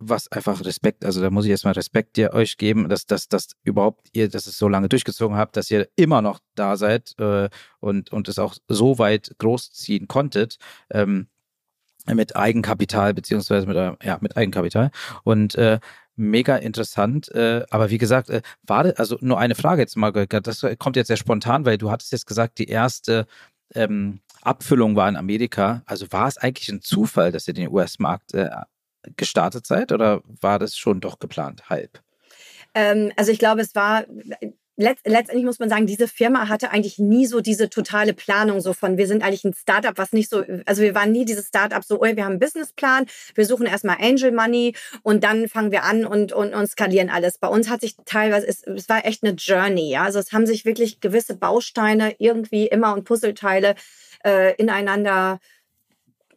was einfach Respekt, also da muss ich erstmal Respekt dir euch geben, dass, dass, dass überhaupt ihr, dass es so lange durchgezogen habt, dass ihr immer noch da seid äh, und, und es auch so weit großziehen konntet. Ähm, mit Eigenkapital, beziehungsweise mit, ja, mit Eigenkapital. Und äh, mega interessant. Äh, aber wie gesagt, äh, war das, also nur eine Frage jetzt mal, das kommt jetzt sehr spontan, weil du hattest jetzt gesagt, die erste ähm, Abfüllung war in Amerika. Also war es eigentlich ein Zufall, dass ihr den US-Markt äh, gestartet seid oder war das schon doch geplant, halb?
Ähm, also ich glaube, es war Letzt, letztendlich muss man sagen, diese Firma hatte eigentlich nie so diese totale Planung so von, wir sind eigentlich ein Startup, was nicht so, also wir waren nie dieses Startup so, oh, wir haben einen Businessplan, wir suchen erstmal Angel Money und dann fangen wir an und, und, und skalieren alles. Bei uns hat sich teilweise, es, es war echt eine Journey, ja, also es haben sich wirklich gewisse Bausteine irgendwie immer und Puzzleteile äh, ineinander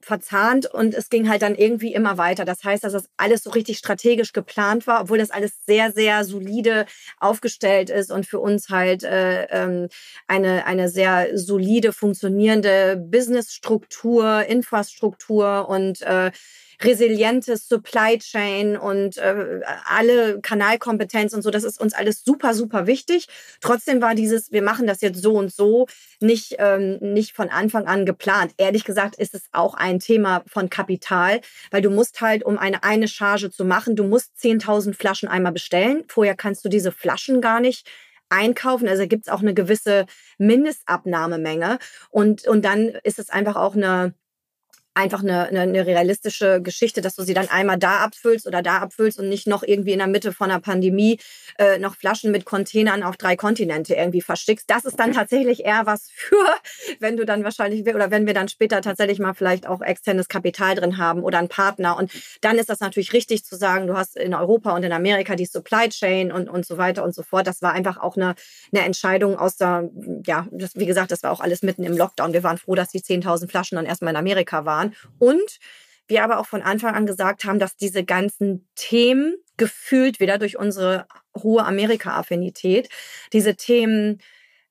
verzahnt und es ging halt dann irgendwie immer weiter. Das heißt, dass das alles so richtig strategisch geplant war, obwohl das alles sehr, sehr solide aufgestellt ist und für uns halt äh, ähm, eine, eine sehr solide funktionierende Businessstruktur, Infrastruktur und äh, resilientes Supply Chain und äh, alle Kanalkompetenz und so, das ist uns alles super, super wichtig. Trotzdem war dieses, wir machen das jetzt so und so, nicht, ähm, nicht von Anfang an geplant. Ehrlich gesagt ist es auch ein Thema von Kapital, weil du musst halt, um eine eine Charge zu machen, du musst 10.000 Flaschen einmal bestellen. Vorher kannst du diese Flaschen gar nicht einkaufen. Also gibt es auch eine gewisse Mindestabnahmemenge. Und, und dann ist es einfach auch eine, einfach eine, eine, eine realistische Geschichte, dass du sie dann einmal da abfüllst oder da abfüllst und nicht noch irgendwie in der Mitte von einer Pandemie äh, noch Flaschen mit Containern auf drei Kontinente irgendwie verschickst. Das ist dann tatsächlich eher was für, *laughs* wenn du dann wahrscheinlich oder wenn wir dann später tatsächlich mal vielleicht auch externes Kapital drin haben oder einen Partner. Und dann ist das natürlich richtig zu sagen, du hast in Europa und in Amerika die Supply Chain und, und so weiter und so fort. Das war einfach auch eine, eine Entscheidung aus der, ja, das, wie gesagt, das war auch alles mitten im Lockdown. Wir waren froh, dass die 10.000 Flaschen dann erstmal in Amerika waren waren. Und wir aber auch von Anfang an gesagt haben, dass diese ganzen Themen gefühlt wieder durch unsere hohe Amerika-Affinität, diese Themen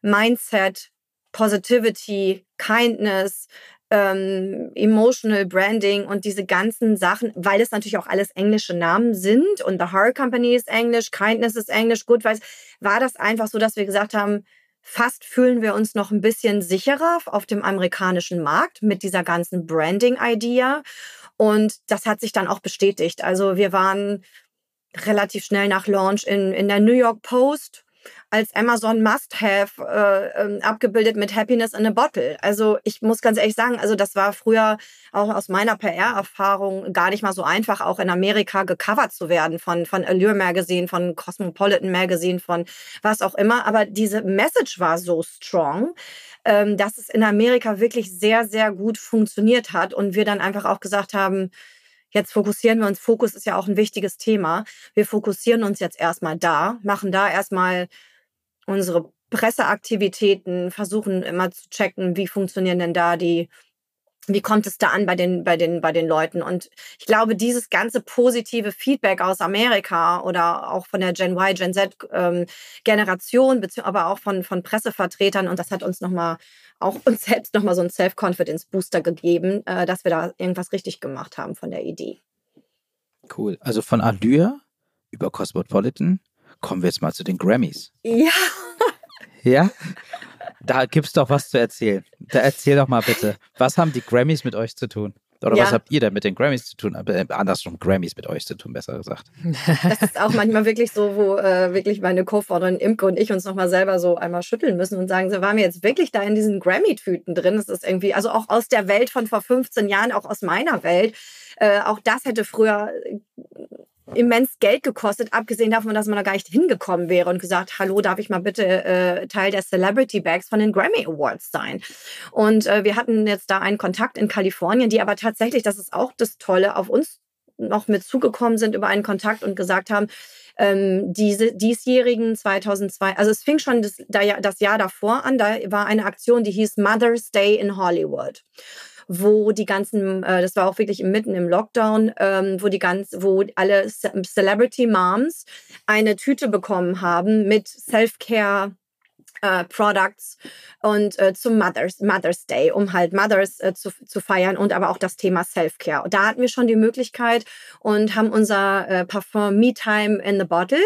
Mindset, Positivity, Kindness, ähm, Emotional Branding und diese ganzen Sachen, weil es natürlich auch alles englische Namen sind und The Heart Company ist Englisch, Kindness ist Englisch, Good Vibes, war das einfach so, dass wir gesagt haben, Fast fühlen wir uns noch ein bisschen sicherer auf dem amerikanischen Markt mit dieser ganzen Branding-Idea. Und das hat sich dann auch bestätigt. Also wir waren relativ schnell nach Launch in, in der New York Post als Amazon Must-Have äh, ähm, abgebildet mit Happiness in a Bottle. Also ich muss ganz ehrlich sagen, also das war früher auch aus meiner PR-Erfahrung gar nicht mal so einfach, auch in Amerika gecovert zu werden von, von Allure Magazine, von Cosmopolitan Magazine, von was auch immer. Aber diese Message war so strong, ähm, dass es in Amerika wirklich sehr, sehr gut funktioniert hat und wir dann einfach auch gesagt haben, Jetzt fokussieren wir uns, Fokus ist ja auch ein wichtiges Thema. Wir fokussieren uns jetzt erstmal da, machen da erstmal unsere Presseaktivitäten, versuchen immer zu checken, wie funktionieren denn da die wie kommt es da an bei den, bei den, bei den Leuten? Und ich glaube, dieses ganze positive Feedback aus Amerika oder auch von der Gen Y, Gen Z ähm, Generation, aber auch von, von Pressevertretern, und das hat uns nochmal, auch uns selbst nochmal so ein Self-Confidence Booster gegeben, äh, dass wir da irgendwas richtig gemacht haben von der Idee.
Cool. Also von Allure über Cosmopolitan kommen wir jetzt mal zu den Grammys.
Ja.
Ja? Da gibt es doch was zu erzählen. Da erzähl doch mal bitte, was haben die Grammys mit euch zu tun? Oder ja. was habt ihr denn mit den Grammys zu tun? Äh, andersrum, Grammys mit euch zu tun, besser gesagt.
Das ist auch manchmal wirklich so, wo äh, wirklich meine Co-Founderin Imke und ich uns nochmal selber so einmal schütteln müssen und sagen, so waren wir jetzt wirklich da in diesen Grammy-Tüten drin? Das ist irgendwie, also auch aus der Welt von vor 15 Jahren, auch aus meiner Welt. Äh, auch das hätte früher immens Geld gekostet, abgesehen davon, dass man da gar nicht hingekommen wäre und gesagt, hallo, darf ich mal bitte äh, Teil der Celebrity Bags von den Grammy Awards sein? Und äh, wir hatten jetzt da einen Kontakt in Kalifornien, die aber tatsächlich, das ist auch das Tolle, auf uns noch mit zugekommen sind über einen Kontakt und gesagt haben, ähm, diese diesjährigen 2002, also es fing schon das, das Jahr davor an, da war eine Aktion, die hieß Mother's Day in Hollywood wo die ganzen, äh, das war auch wirklich mitten im Lockdown, ähm, wo die ganz, wo alle Celebrity Moms eine Tüte bekommen haben mit Self-Care äh, Products und äh, zum Mothers, Mother's Day, um halt Mothers äh, zu, zu feiern und aber auch das Thema Self-Care. Da hatten wir schon die Möglichkeit und haben unser äh, Parfum Me Time in the Bottle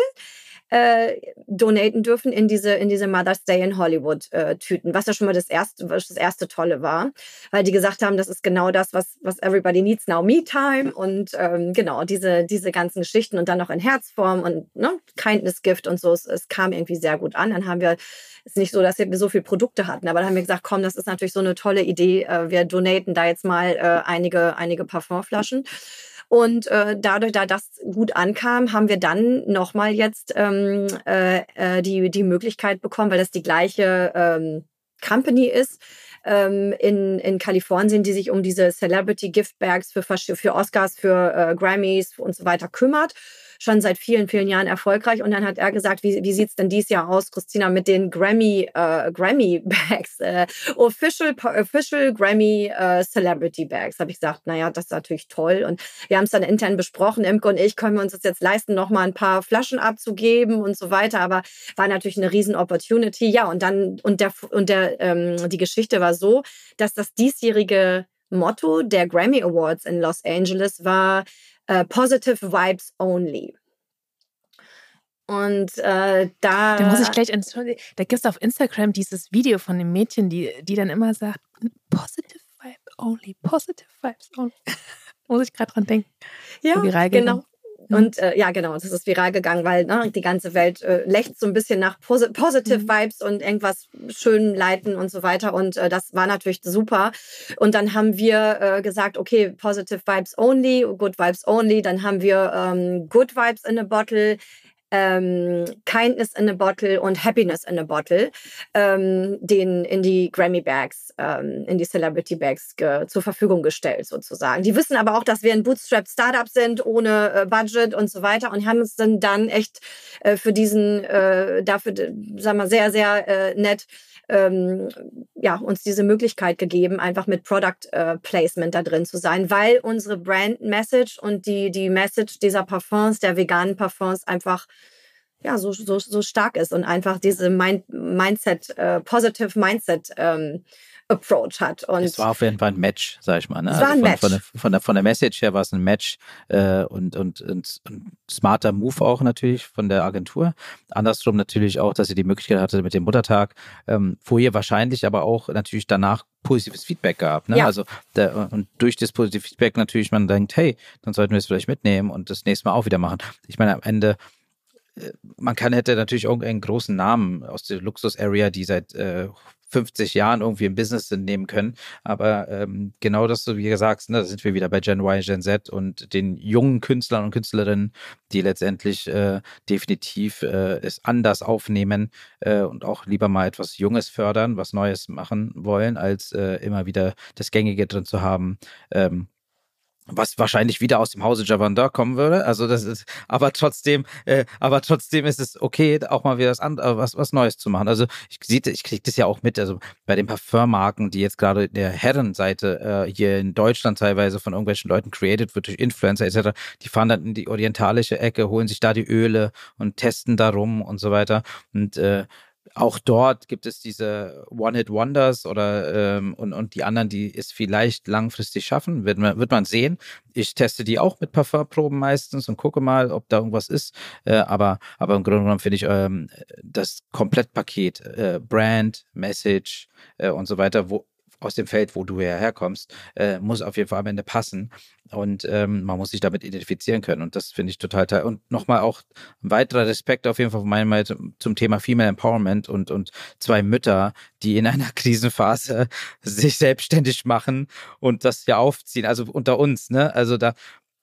äh, donaten dürfen in diese, in diese Mother's Day in Hollywood äh, Tüten, was ja schon mal das erste, was das erste Tolle war, weil die gesagt haben, das ist genau das, was, was everybody needs now, me time und ähm, genau, diese, diese ganzen Geschichten und dann noch in Herzform und ne, Kindness Gift und so, es, es kam irgendwie sehr gut an. Dann haben wir, es ist nicht so, dass wir so viele Produkte hatten, aber dann haben wir gesagt, komm, das ist natürlich so eine tolle Idee, äh, wir donaten da jetzt mal äh, einige, einige Parfumflaschen. Und äh, dadurch, da das gut ankam, haben wir dann nochmal jetzt ähm, äh, äh, die, die Möglichkeit bekommen, weil das die gleiche ähm, Company ist, ähm, in, in Kalifornien, die sich um diese Celebrity Gift Bags für, für Oscars, für äh, Grammys und so weiter kümmert schon seit vielen, vielen Jahren erfolgreich. Und dann hat er gesagt, wie, wie sieht's denn dieses Jahr aus, Christina, mit den Grammy, äh, Grammy Bags, *laughs* äh, Official, Official Grammy äh, Celebrity Bags. Habe ich gesagt, naja, das ist natürlich toll. Und wir haben es dann intern besprochen, Imke und ich, können wir uns das jetzt leisten, noch mal ein paar Flaschen abzugeben und so weiter. Aber war natürlich eine riesen Opportunity. Ja, und dann, und der, und der, ähm, die Geschichte war so, dass das diesjährige Motto der Grammy Awards in Los Angeles war äh, Positive Vibes Only. Und äh, da.
Da muss ich gleich entschuldigen. Da gibt es auf Instagram dieses Video von dem Mädchen, die, die dann immer sagt: Positive Vibes Only, Positive Vibes Only. *laughs* muss ich gerade dran denken.
Ja, genau. Mhm. Und äh, ja, genau, das ist viral gegangen, weil ne, die ganze Welt äh, lächzt so ein bisschen nach Posi Positive mhm. Vibes und irgendwas schön leiten und so weiter. Und äh, das war natürlich super. Und dann haben wir äh, gesagt, okay, Positive Vibes only, Good Vibes only. Dann haben wir ähm, Good Vibes in a Bottle, ähm, Kindness in a Bottle und Happiness in a Bottle ähm, den in die Grammy Bags, ähm, in die Celebrity Bags zur Verfügung gestellt sozusagen. Die wissen aber auch, dass wir ein Bootstrap Startup sind ohne äh, Budget und so weiter und haben uns dann echt äh, für diesen äh, dafür sagen wir sehr sehr äh, nett ähm, ja, uns diese Möglichkeit gegeben, einfach mit Product äh, Placement da drin zu sein, weil unsere Brand Message und die, die Message dieser Parfums, der veganen Parfums einfach ja, so, so, so stark ist und einfach diese Mind Mindset, äh, Positive Mindset ähm, Approach hat. Und
es war auf jeden Fall ein Match, sag ich mal. Ne?
Es war also
ein
von,
Match. Von, der, von, der, von der Message her war es ein Match äh, und, und, und, und smarter Move auch natürlich von der Agentur. Andersrum natürlich auch, dass sie die Möglichkeit hatte mit dem Muttertag, ähm, vorher wahrscheinlich, aber auch natürlich danach positives Feedback gab. Ne?
Ja.
Also der, und durch das positive Feedback natürlich man denkt, hey, dann sollten wir es vielleicht mitnehmen und das nächste Mal auch wieder machen. Ich meine, am Ende man kann hätte natürlich irgendeinen großen Namen aus der Luxus-Area, die seit äh, 50 Jahren irgendwie im Business sind, nehmen können. Aber ähm, genau das, wie du sagst, ne, da sind wir wieder bei Gen Y, Gen Z und den jungen Künstlern und Künstlerinnen, die letztendlich äh, definitiv äh, es anders aufnehmen äh, und auch lieber mal etwas Junges fördern, was Neues machen wollen, als äh, immer wieder das Gängige drin zu haben. Ähm, was wahrscheinlich wieder aus dem Hause Javandar kommen würde. Also das ist, aber trotzdem, äh, aber trotzdem ist es okay, auch mal wieder was, was, was Neues zu machen. Also ich sehe, ich kriege das ja auch mit. Also bei den Parfummarken, die jetzt gerade der Herrenseite äh, hier in Deutschland teilweise von irgendwelchen Leuten created wird durch Influencer etc., die fahren dann in die orientalische Ecke, holen sich da die Öle und testen darum und so weiter. Und äh, auch dort gibt es diese One-Hit-Wonders oder ähm, und, und die anderen, die es vielleicht langfristig schaffen, wird man, wird man sehen. Ich teste die auch mit Parfumproben meistens und gucke mal, ob da irgendwas ist. Äh, aber, aber im Grunde genommen finde ich ähm, das Komplettpaket, äh, Brand, Message äh, und so weiter, wo aus dem Feld, wo du herkommst, äh, muss auf jeden Fall am Ende passen. Und ähm, man muss sich damit identifizieren können. Und das finde ich total toll. Und nochmal auch ein weiterer Respekt auf jeden Fall von meiner Seite zum Thema Female Empowerment und, und zwei Mütter, die in einer *laughs* Krisenphase sich selbstständig machen und das ja aufziehen. Also unter uns, ne? Also da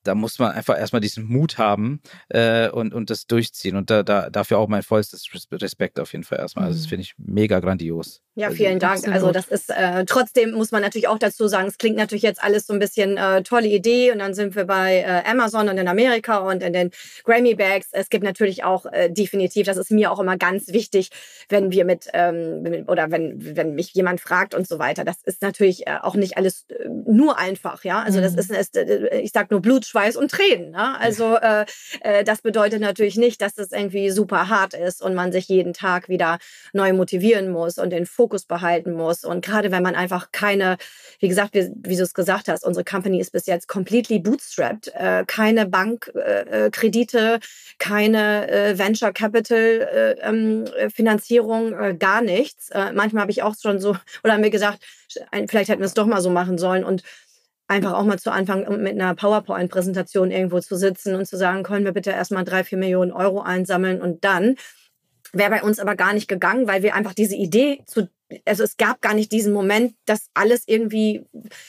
da muss man einfach erstmal diesen Mut haben äh, und, und das durchziehen. Und da, da, dafür auch mein vollstes Respekt auf jeden Fall erstmal. Also das mhm. finde ich mega grandios.
Ja, vielen Dank. Also das ist äh, trotzdem muss man natürlich auch dazu sagen, es klingt natürlich jetzt alles so ein bisschen äh, tolle Idee und dann sind wir bei äh, Amazon und in Amerika und in den Grammy Bags. Es gibt natürlich auch äh, definitiv, das ist mir auch immer ganz wichtig, wenn wir mit ähm, oder wenn wenn mich jemand fragt und so weiter. Das ist natürlich äh, auch nicht alles äh, nur einfach, ja. Also das mhm. ist, ist äh, ich sag nur Blut, Schweiß und Tränen. Ne? Also äh, äh, das bedeutet natürlich nicht, dass es irgendwie super hart ist und man sich jeden Tag wieder neu motivieren muss und den Fokus behalten muss. Und gerade wenn man einfach keine, wie gesagt, wie, wie du es gesagt hast, unsere Company ist bis jetzt completely bootstrapped. Äh, keine Bankkredite, äh, äh keine äh, Venture Capital äh, ähm, Finanzierung, gar nichts. manchmal habe ich auch schon so, oder haben mir gesagt, vielleicht hätten wir es doch mal so machen sollen. Und einfach auch mal zu Anfang mit einer PowerPoint-Präsentation irgendwo zu sitzen und zu sagen, können wir bitte erstmal drei, vier Millionen Euro einsammeln? Und dann wäre bei uns aber gar nicht gegangen, weil wir einfach diese Idee zu also es gab gar nicht diesen Moment, dass alles irgendwie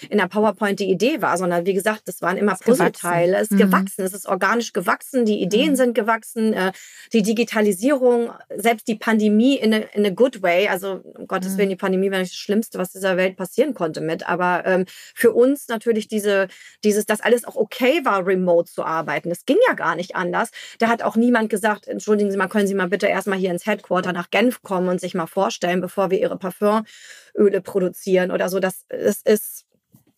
in der PowerPoint die Idee war, sondern wie gesagt, das waren immer Puzzleteile. Es ist mhm. gewachsen, es ist organisch gewachsen, die Ideen mhm. sind gewachsen, äh, die Digitalisierung, selbst die Pandemie in a, in a good way. Also um Gottes mhm. Willen, die Pandemie war nicht das Schlimmste, was dieser Welt passieren konnte mit. Aber ähm, für uns natürlich diese, dieses, dass alles auch okay war, remote zu arbeiten. Das ging ja gar nicht anders. Da hat auch niemand gesagt, entschuldigen Sie mal, können Sie mal bitte erstmal hier ins Headquarter nach Genf kommen und sich mal vorstellen, bevor wir Ihre Parfümöle produzieren oder so. Das, das ist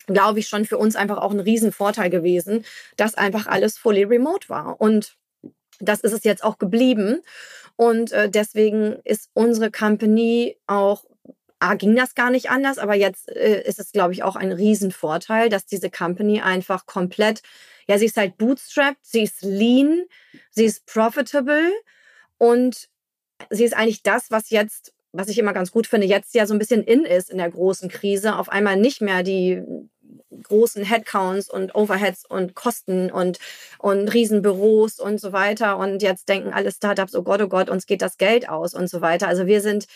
glaube ich, schon für uns einfach auch ein Riesenvorteil gewesen, dass einfach alles fully remote war. Und das ist es jetzt auch geblieben. Und äh, deswegen ist unsere Company auch, ah, ging das gar nicht anders, aber jetzt äh, ist es, glaube ich, auch ein Riesenvorteil, dass diese Company einfach komplett, ja, sie ist halt bootstrapped, sie ist lean, sie ist profitable und sie ist eigentlich das, was jetzt was ich immer ganz gut finde, jetzt ja so ein bisschen in ist in der großen Krise, auf einmal nicht mehr die großen Headcounts und Overheads und Kosten und, und Riesenbüros und so weiter. Und jetzt denken alle Startups, oh Gott, oh Gott, uns geht das Geld aus und so weiter. Also wir sind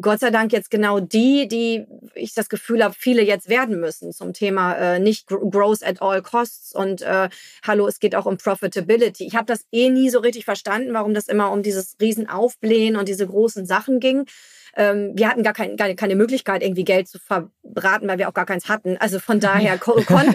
Gott sei Dank jetzt genau die, die ich das Gefühl habe, viele jetzt werden müssen zum Thema äh, nicht Growth at all costs und äh, hallo, es geht auch um Profitability. Ich habe das eh nie so richtig verstanden, warum das immer um dieses Riesenaufblähen und diese großen Sachen ging. Ähm, wir hatten gar, kein, gar keine Möglichkeit, irgendwie Geld zu verbraten, weil wir auch gar keins hatten. Also von daher konnten *laughs* kon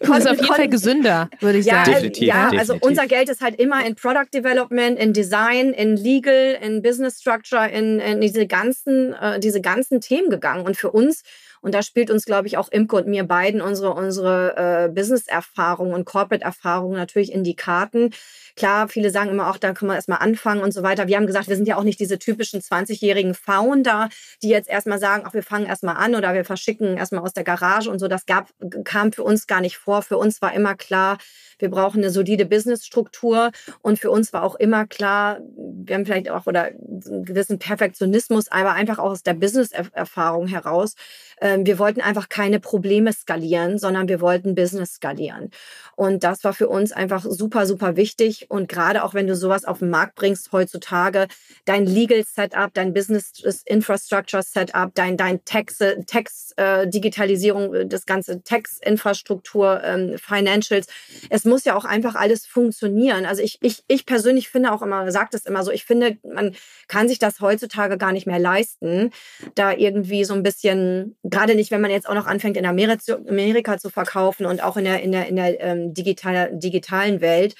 Das ist auf jeden Fall gesünder, würde ich
ja,
sagen.
Definitiv, ja, definitiv. also unser Geld ist halt immer in Product Development, in Design, in Legal, in Business Structure, in, in diese ganzen, äh, diese ganzen Themen gegangen. Und für uns und da spielt uns, glaube ich, auch Imke und mir beiden unsere, unsere äh, Business-Erfahrung und Corporate-Erfahrung natürlich in die Karten. Klar, viele sagen immer auch, da kann man erstmal anfangen und so weiter. Wir haben gesagt, wir sind ja auch nicht diese typischen 20-jährigen Founder, die jetzt erstmal sagen, ach, wir fangen erstmal an oder wir verschicken erstmal aus der Garage und so. Das gab, kam für uns gar nicht vor. Für uns war immer klar, wir brauchen eine solide Businessstruktur. Und für uns war auch immer klar, wir haben vielleicht auch oder einen gewissen Perfektionismus, aber einfach auch aus der Business-Erfahrung heraus. Ähm, wir wollten einfach keine Probleme skalieren, sondern wir wollten Business skalieren. Und das war für uns einfach super, super wichtig. Und gerade auch wenn du sowas auf den Markt bringst heutzutage, dein Legal Setup, dein Business Infrastructure Setup, dein, dein Tax, Tax äh, Digitalisierung, das ganze Tax Infrastruktur, ähm, Financials. Es muss ja auch einfach alles funktionieren. Also ich, ich, ich persönlich finde auch immer, sagt es immer so, ich finde, man kann sich das heutzutage gar nicht mehr leisten, da irgendwie so ein bisschen, gerade nicht, wenn man jetzt auch noch anfängt, in Amerika zu, verkaufen und auch in der, in der, in der ähm, digital, digitalen Welt.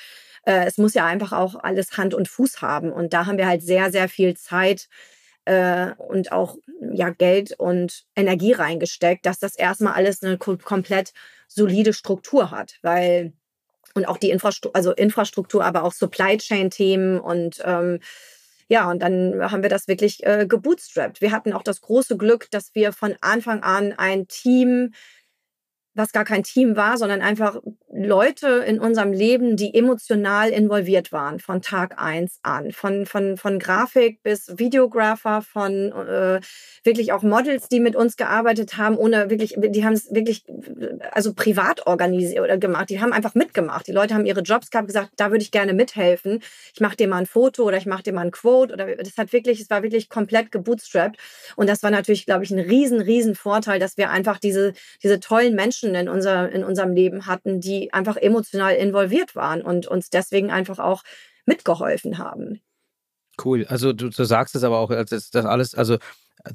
Äh, es muss ja einfach auch alles Hand und Fuß haben. Und da haben wir halt sehr, sehr viel Zeit äh, und auch ja, Geld und Energie reingesteckt, dass das erstmal alles eine komplett solide Struktur hat. Weil und auch die Infrastruktur, also Infrastruktur, aber auch Supply Chain Themen und ähm, ja, und dann haben wir das wirklich äh, gebootstrapped. Wir hatten auch das große Glück, dass wir von Anfang an ein Team was gar kein Team war, sondern einfach Leute in unserem Leben, die emotional involviert waren von Tag eins an. Von, von, von Grafik bis Videographer, von äh, wirklich auch Models, die mit uns gearbeitet haben, ohne wirklich, die haben es wirklich also privat organisiert oder gemacht. Die haben einfach mitgemacht. Die Leute haben ihre Jobs gehabt, gesagt, da würde ich gerne mithelfen. Ich mache dir mal ein Foto oder ich mache dir mal ein Quote oder das hat wirklich, es war wirklich komplett gebootstrapped. Und das war natürlich, glaube ich, ein riesen, riesen Vorteil, dass wir einfach diese, diese tollen Menschen Menschen in, unser, in unserem Leben hatten, die einfach emotional involviert waren und uns deswegen einfach auch mitgeholfen haben.
Cool. Also du, du sagst es aber auch, das, das alles, also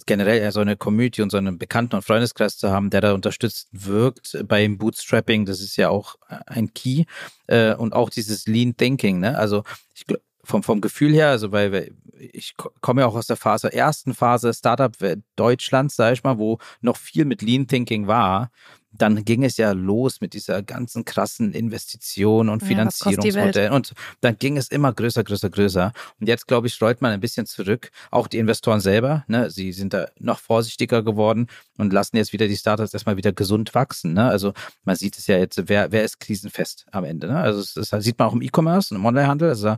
generell so eine Community und so einen Bekannten- und Freundeskreis zu haben, der da unterstützt wirkt beim Bootstrapping, das ist ja auch ein Key. Äh, und auch dieses Lean Thinking, ne? Also ich vom, vom Gefühl her, also weil ich komme ja auch aus der Phase, ersten Phase Startup Deutschlands, sag ich mal, wo noch viel mit Lean Thinking war dann ging es ja los mit dieser ganzen krassen Investition und Finanzierungsmodell. Ja, und dann ging es immer größer, größer, größer. Und jetzt, glaube ich, streut man ein bisschen zurück. Auch die Investoren selber, ne, sie sind da noch vorsichtiger geworden und lassen jetzt wieder die Startups erstmal wieder gesund wachsen. Ne? Also man sieht es ja jetzt, wer, wer ist krisenfest am Ende. Ne? Also das, das sieht man auch im E-Commerce und im Onlinehandel. Also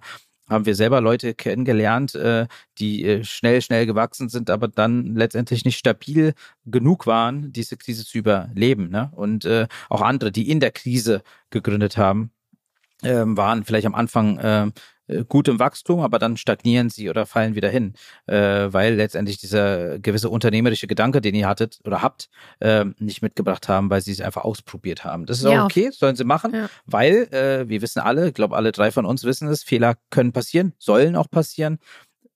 haben wir selber Leute kennengelernt, äh, die äh, schnell, schnell gewachsen sind, aber dann letztendlich nicht stabil genug waren, diese Krise zu überleben. Ne? Und äh, auch andere, die in der Krise gegründet haben, ähm, waren vielleicht am Anfang äh, gut im Wachstum, aber dann stagnieren sie oder fallen wieder hin, äh, weil letztendlich dieser gewisse unternehmerische Gedanke, den ihr hattet oder habt, äh, nicht mitgebracht haben, weil sie es einfach ausprobiert haben. Das ist ja, auch okay, sollen sie machen, ja. weil äh, wir wissen alle, ich glaube alle drei von uns wissen es, Fehler können passieren, sollen auch passieren.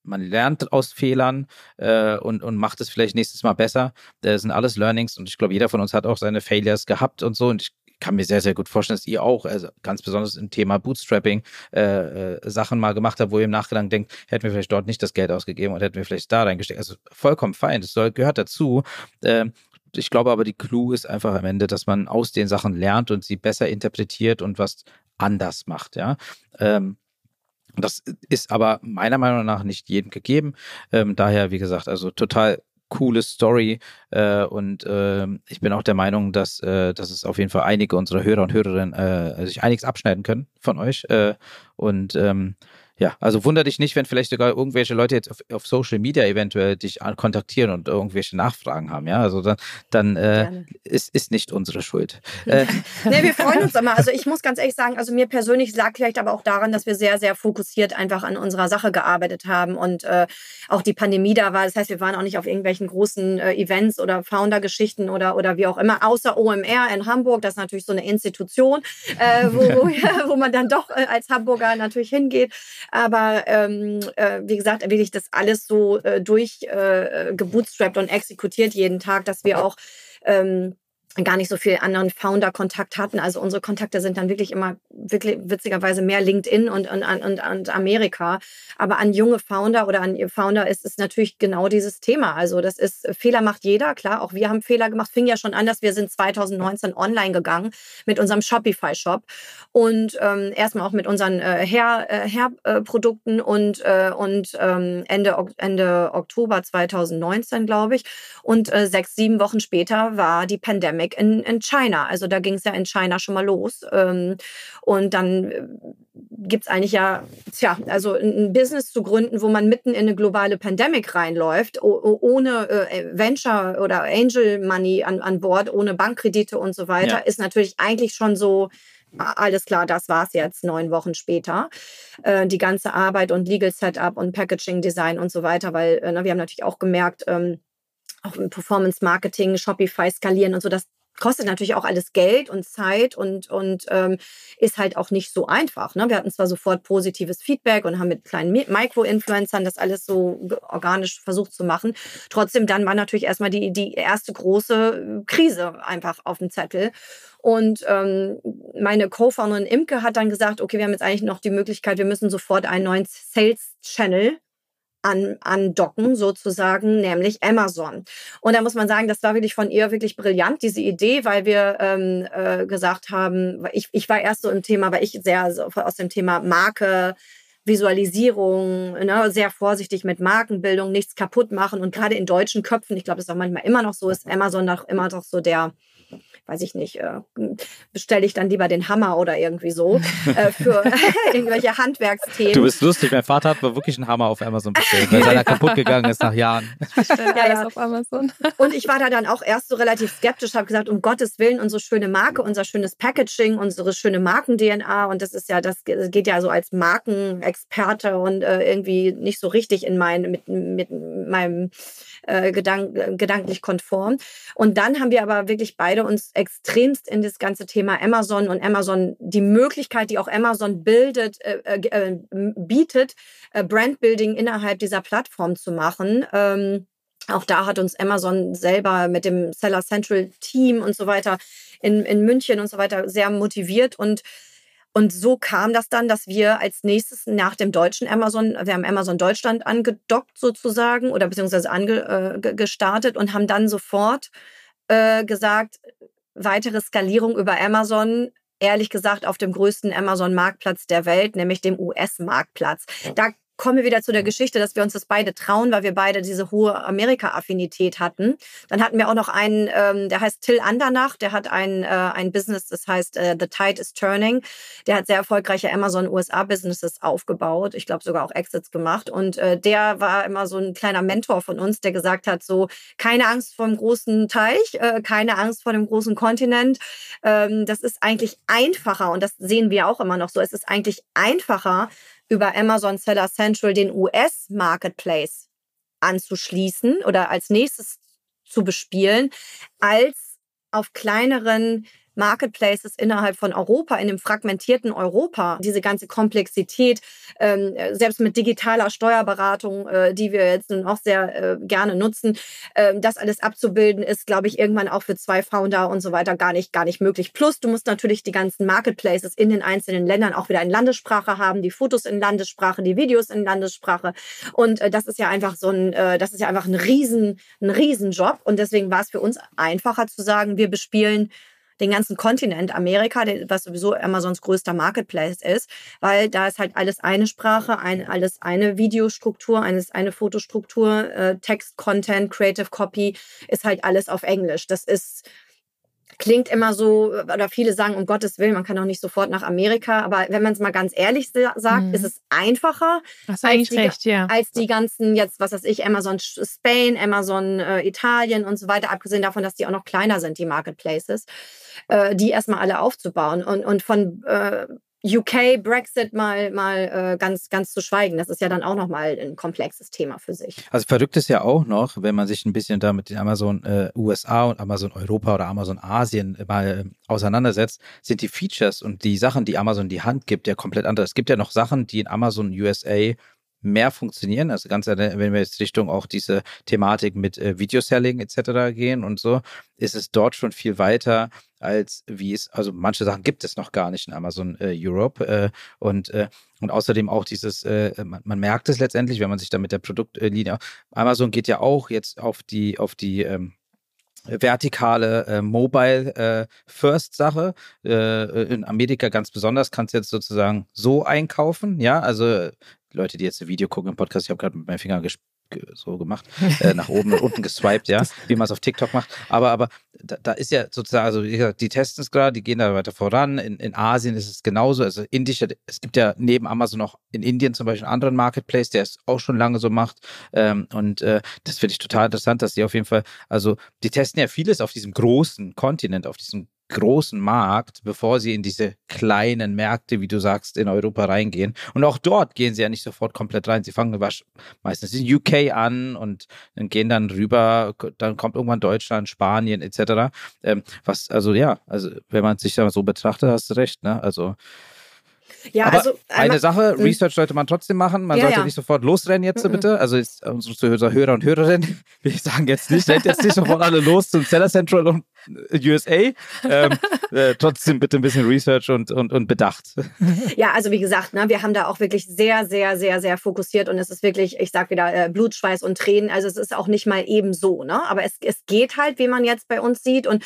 Man lernt aus Fehlern äh, und, und macht es vielleicht nächstes Mal besser. Das sind alles Learnings und ich glaube, jeder von uns hat auch seine Failures gehabt und so. Und ich kann mir sehr, sehr gut vorstellen, dass ihr auch, also ganz besonders im Thema Bootstrapping, äh, äh, Sachen mal gemacht habt, wo ihr im Nachgang denkt, hätten wir vielleicht dort nicht das Geld ausgegeben und hätten wir vielleicht da reingesteckt. Also vollkommen fein, das soll, gehört dazu. Äh, ich glaube aber, die Clou ist einfach am Ende, dass man aus den Sachen lernt und sie besser interpretiert und was anders macht, ja. Ähm, das ist aber meiner Meinung nach nicht jedem gegeben. Ähm, daher, wie gesagt, also total coole Story äh, und äh, ich bin auch der Meinung, dass, äh, dass es auf jeden Fall einige unserer Hörer und Hörerinnen äh, sich einiges abschneiden können von euch äh, und ähm, ja, also wunder dich nicht, wenn vielleicht sogar irgendwelche Leute jetzt auf, auf Social Media eventuell dich kontaktieren und irgendwelche Nachfragen haben. Ja, also dann, dann äh, ist, ist nicht unsere Schuld. *laughs*
Äh. nee, wir freuen uns *laughs* immer. Also ich muss ganz ehrlich sagen, also mir persönlich lag vielleicht aber auch daran, dass wir sehr, sehr fokussiert einfach an unserer Sache gearbeitet haben und äh, auch die Pandemie da war. Das heißt, wir waren auch nicht auf irgendwelchen großen äh, Events oder Founder-Geschichten oder, oder wie auch immer, außer OMR in Hamburg. Das ist natürlich so eine Institution, äh, wo, wo, *laughs* wo man dann doch äh, als Hamburger natürlich hingeht. Aber ähm, äh, wie gesagt, wirklich das alles so äh, durch äh, gebootstrapped und exekutiert jeden Tag, dass wir auch ähm, gar nicht so viel anderen Founder-Kontakt hatten. Also unsere Kontakte sind dann wirklich immer wirklich witzigerweise mehr LinkedIn und, und, und, und Amerika. Aber an junge Founder oder an Founder ist es natürlich genau dieses Thema. Also das ist, Fehler macht jeder, klar, auch wir haben Fehler gemacht. Fing ja schon an, dass wir sind 2019 online gegangen mit unserem Shopify-Shop und ähm, erstmal auch mit unseren äh, Hair-Produkten äh, äh, und, äh, und ähm, Ende, Ende Oktober 2019, glaube ich. Und äh, sechs, sieben Wochen später war die Pandemie Pandemic in, in China. Also da ging es ja in China schon mal los. Ähm, und dann äh, gibt es eigentlich ja, tja, also ein Business zu gründen, wo man mitten in eine globale Pandemic reinläuft, ohne äh, Venture oder Angel Money an, an Bord, ohne Bankkredite und so weiter, ja. ist natürlich eigentlich schon so, alles klar, das war's jetzt, neun Wochen später. Äh, die ganze Arbeit und Legal Setup und Packaging Design und so weiter, weil äh, wir haben natürlich auch gemerkt, ähm, auch im Performance Marketing, Shopify skalieren und so, das kostet natürlich auch alles Geld und Zeit und, und ähm, ist halt auch nicht so einfach. Ne? Wir hatten zwar sofort positives Feedback und haben mit kleinen Micro-Influencern das alles so organisch versucht zu machen. Trotzdem dann war natürlich erstmal die, die erste große Krise einfach auf dem Zettel. Und ähm, meine Co-Founderin Imke hat dann gesagt, okay, wir haben jetzt eigentlich noch die Möglichkeit, wir müssen sofort einen neuen Sales-Channel an, andocken, sozusagen, nämlich Amazon. Und da muss man sagen, das war wirklich von ihr wirklich brillant, diese Idee, weil wir ähm, äh, gesagt haben, ich, ich war erst so im Thema, weil ich sehr so aus dem Thema Marke, Visualisierung, ne, sehr vorsichtig mit Markenbildung, nichts kaputt machen. Und gerade in deutschen Köpfen, ich glaube, es ist auch manchmal immer noch so, ist Amazon noch immer noch so der, weiß ich nicht, äh, bestelle ich dann lieber den Hammer oder irgendwie so äh, für *laughs* *laughs* irgendwelche Handwerksthemen.
Du bist lustig, mein Vater hat mir wirklich einen Hammer auf Amazon bestellt, weil er *laughs* kaputt gegangen ist nach Jahren.
ja, ja. auf Amazon.
Und ich war da dann auch erst so relativ skeptisch, habe gesagt, um Gottes Willen, unsere schöne Marke, unser schönes Packaging, unsere schöne Marken-DNA und das ist ja, das geht ja so als Markenexperte und äh, irgendwie nicht so richtig in mein, mit, mit meinem äh, gedank, gedanklich konform. Und dann haben wir aber wirklich beide uns extremst in das ganze Thema Amazon und Amazon, die Möglichkeit, die auch Amazon bildet, äh, äh, äh bietet, äh, Brandbuilding innerhalb dieser Plattform zu machen. Ähm, auch da hat uns Amazon selber mit dem Seller Central Team und so weiter in, in München und so weiter sehr motiviert und und so kam das dann, dass wir als nächstes nach dem deutschen Amazon, wir haben Amazon Deutschland angedockt sozusagen oder beziehungsweise ange, äh, gestartet und haben dann sofort äh, gesagt, weitere Skalierung über Amazon ehrlich gesagt auf dem größten Amazon-Marktplatz der Welt, nämlich dem US-Marktplatz. Da kommen wir wieder zu der Geschichte, dass wir uns das beide trauen, weil wir beide diese hohe Amerika-Affinität hatten. Dann hatten wir auch noch einen, ähm, der heißt Till Andernach, der hat ein, äh, ein Business, das heißt äh, The Tide is Turning. Der hat sehr erfolgreiche Amazon-USA-Businesses aufgebaut, ich glaube sogar auch Exits gemacht. Und äh, der war immer so ein kleiner Mentor von uns, der gesagt hat, so keine Angst vor dem großen Teich, äh, keine Angst vor dem großen Kontinent. Ähm, das ist eigentlich einfacher und das sehen wir auch immer noch so. Es ist eigentlich einfacher, über Amazon Seller Central den US-Marketplace anzuschließen oder als nächstes zu bespielen, als auf kleineren Marketplaces innerhalb von Europa, in dem fragmentierten Europa, diese ganze Komplexität, ähm, selbst mit digitaler Steuerberatung, äh, die wir jetzt nun auch sehr äh, gerne nutzen, äh, das alles abzubilden, ist, glaube ich, irgendwann auch für zwei Founder und so weiter gar nicht, gar nicht möglich. Plus, du musst natürlich die ganzen Marketplaces in den einzelnen Ländern auch wieder in Landessprache haben, die Fotos in Landessprache, die Videos in Landessprache. Und äh, das ist ja einfach so ein, äh, das ist ja einfach ein riesen, ein Riesenjob. Und deswegen war es für uns einfacher zu sagen, wir bespielen den ganzen Kontinent Amerika, was sowieso Amazons größter Marketplace ist, weil da ist halt alles eine Sprache, ein, alles eine Videostruktur, alles eine Fotostruktur, äh, Text, Content, Creative Copy, ist halt alles auf Englisch. Das ist klingt immer so, oder viele sagen, um Gottes Willen, man kann auch nicht sofort nach Amerika, aber wenn man es mal ganz ehrlich sagt, mhm. ist es einfacher
als die, recht, ja.
als die ganzen, jetzt, was weiß ich, Amazon Spain, Amazon äh, Italien und so weiter, abgesehen davon, dass die auch noch kleiner sind, die Marketplaces, äh, die erstmal alle aufzubauen. Und, und von äh, UK, Brexit mal, mal äh, ganz, ganz zu schweigen. Das ist ja dann auch nochmal ein komplexes Thema für sich.
Also verrückt ist ja auch noch, wenn man sich ein bisschen da mit Amazon äh, USA und Amazon Europa oder Amazon Asien mal äh, auseinandersetzt, sind die Features und die Sachen, die Amazon die Hand gibt, ja komplett anders. Es gibt ja noch Sachen, die in Amazon USA mehr funktionieren. Also ganz, wenn wir jetzt Richtung auch diese Thematik mit äh, Videoselling etc. gehen und so, ist es dort schon viel weiter als wie es, also manche Sachen gibt es noch gar nicht in Amazon äh, Europe äh, und äh, und außerdem auch dieses, äh, man, man, merkt es letztendlich, wenn man sich da mit der Produktlinie, Amazon geht ja auch jetzt auf die, auf die ähm, vertikale äh, Mobile äh, First Sache. Äh, in Amerika ganz besonders kannst du jetzt sozusagen so einkaufen, ja, also Leute, die jetzt ein Video gucken im Podcast, ich habe gerade mit meinem Finger so gemacht, *laughs* äh, nach oben und unten geswiped, ja, wie man es auf TikTok macht. Aber, aber da, da ist ja sozusagen, also die testen es gerade, die gehen da weiter voran. In, in Asien ist es genauso. Also indische, es gibt ja neben Amazon noch in Indien zum Beispiel einen anderen Marketplace, der es auch schon lange so macht. Ähm, und äh, das finde ich total interessant, dass die auf jeden Fall, also die testen ja vieles auf diesem großen Kontinent, auf diesem großen Markt, bevor sie in diese kleinen Märkte, wie du sagst, in Europa reingehen. Und auch dort gehen sie ja nicht sofort komplett rein. Sie fangen meistens in UK an und dann gehen dann rüber, dann kommt irgendwann Deutschland, Spanien etc. Ähm, was, also ja, also wenn man sich da so betrachtet, hast du recht, ne? Also
ja,
Aber
also
eine Sache, hm. Research sollte man trotzdem machen. Man ja, sollte ja. nicht sofort losrennen jetzt mhm. bitte. Also jetzt, unsere Hörer und Hörerinnen, *laughs* wir sagen jetzt nicht, rennt jetzt nicht sofort alle los zum Seller Central und USA. Ähm, *laughs* äh, trotzdem bitte ein bisschen Research und, und, und Bedacht.
Ja, also wie gesagt, ne, wir haben da auch wirklich sehr, sehr, sehr, sehr fokussiert und es ist wirklich, ich sag wieder, äh, Blut, Schweiß und Tränen. Also es ist auch nicht mal eben so, ne? Aber es, es geht halt, wie man jetzt bei uns sieht. Und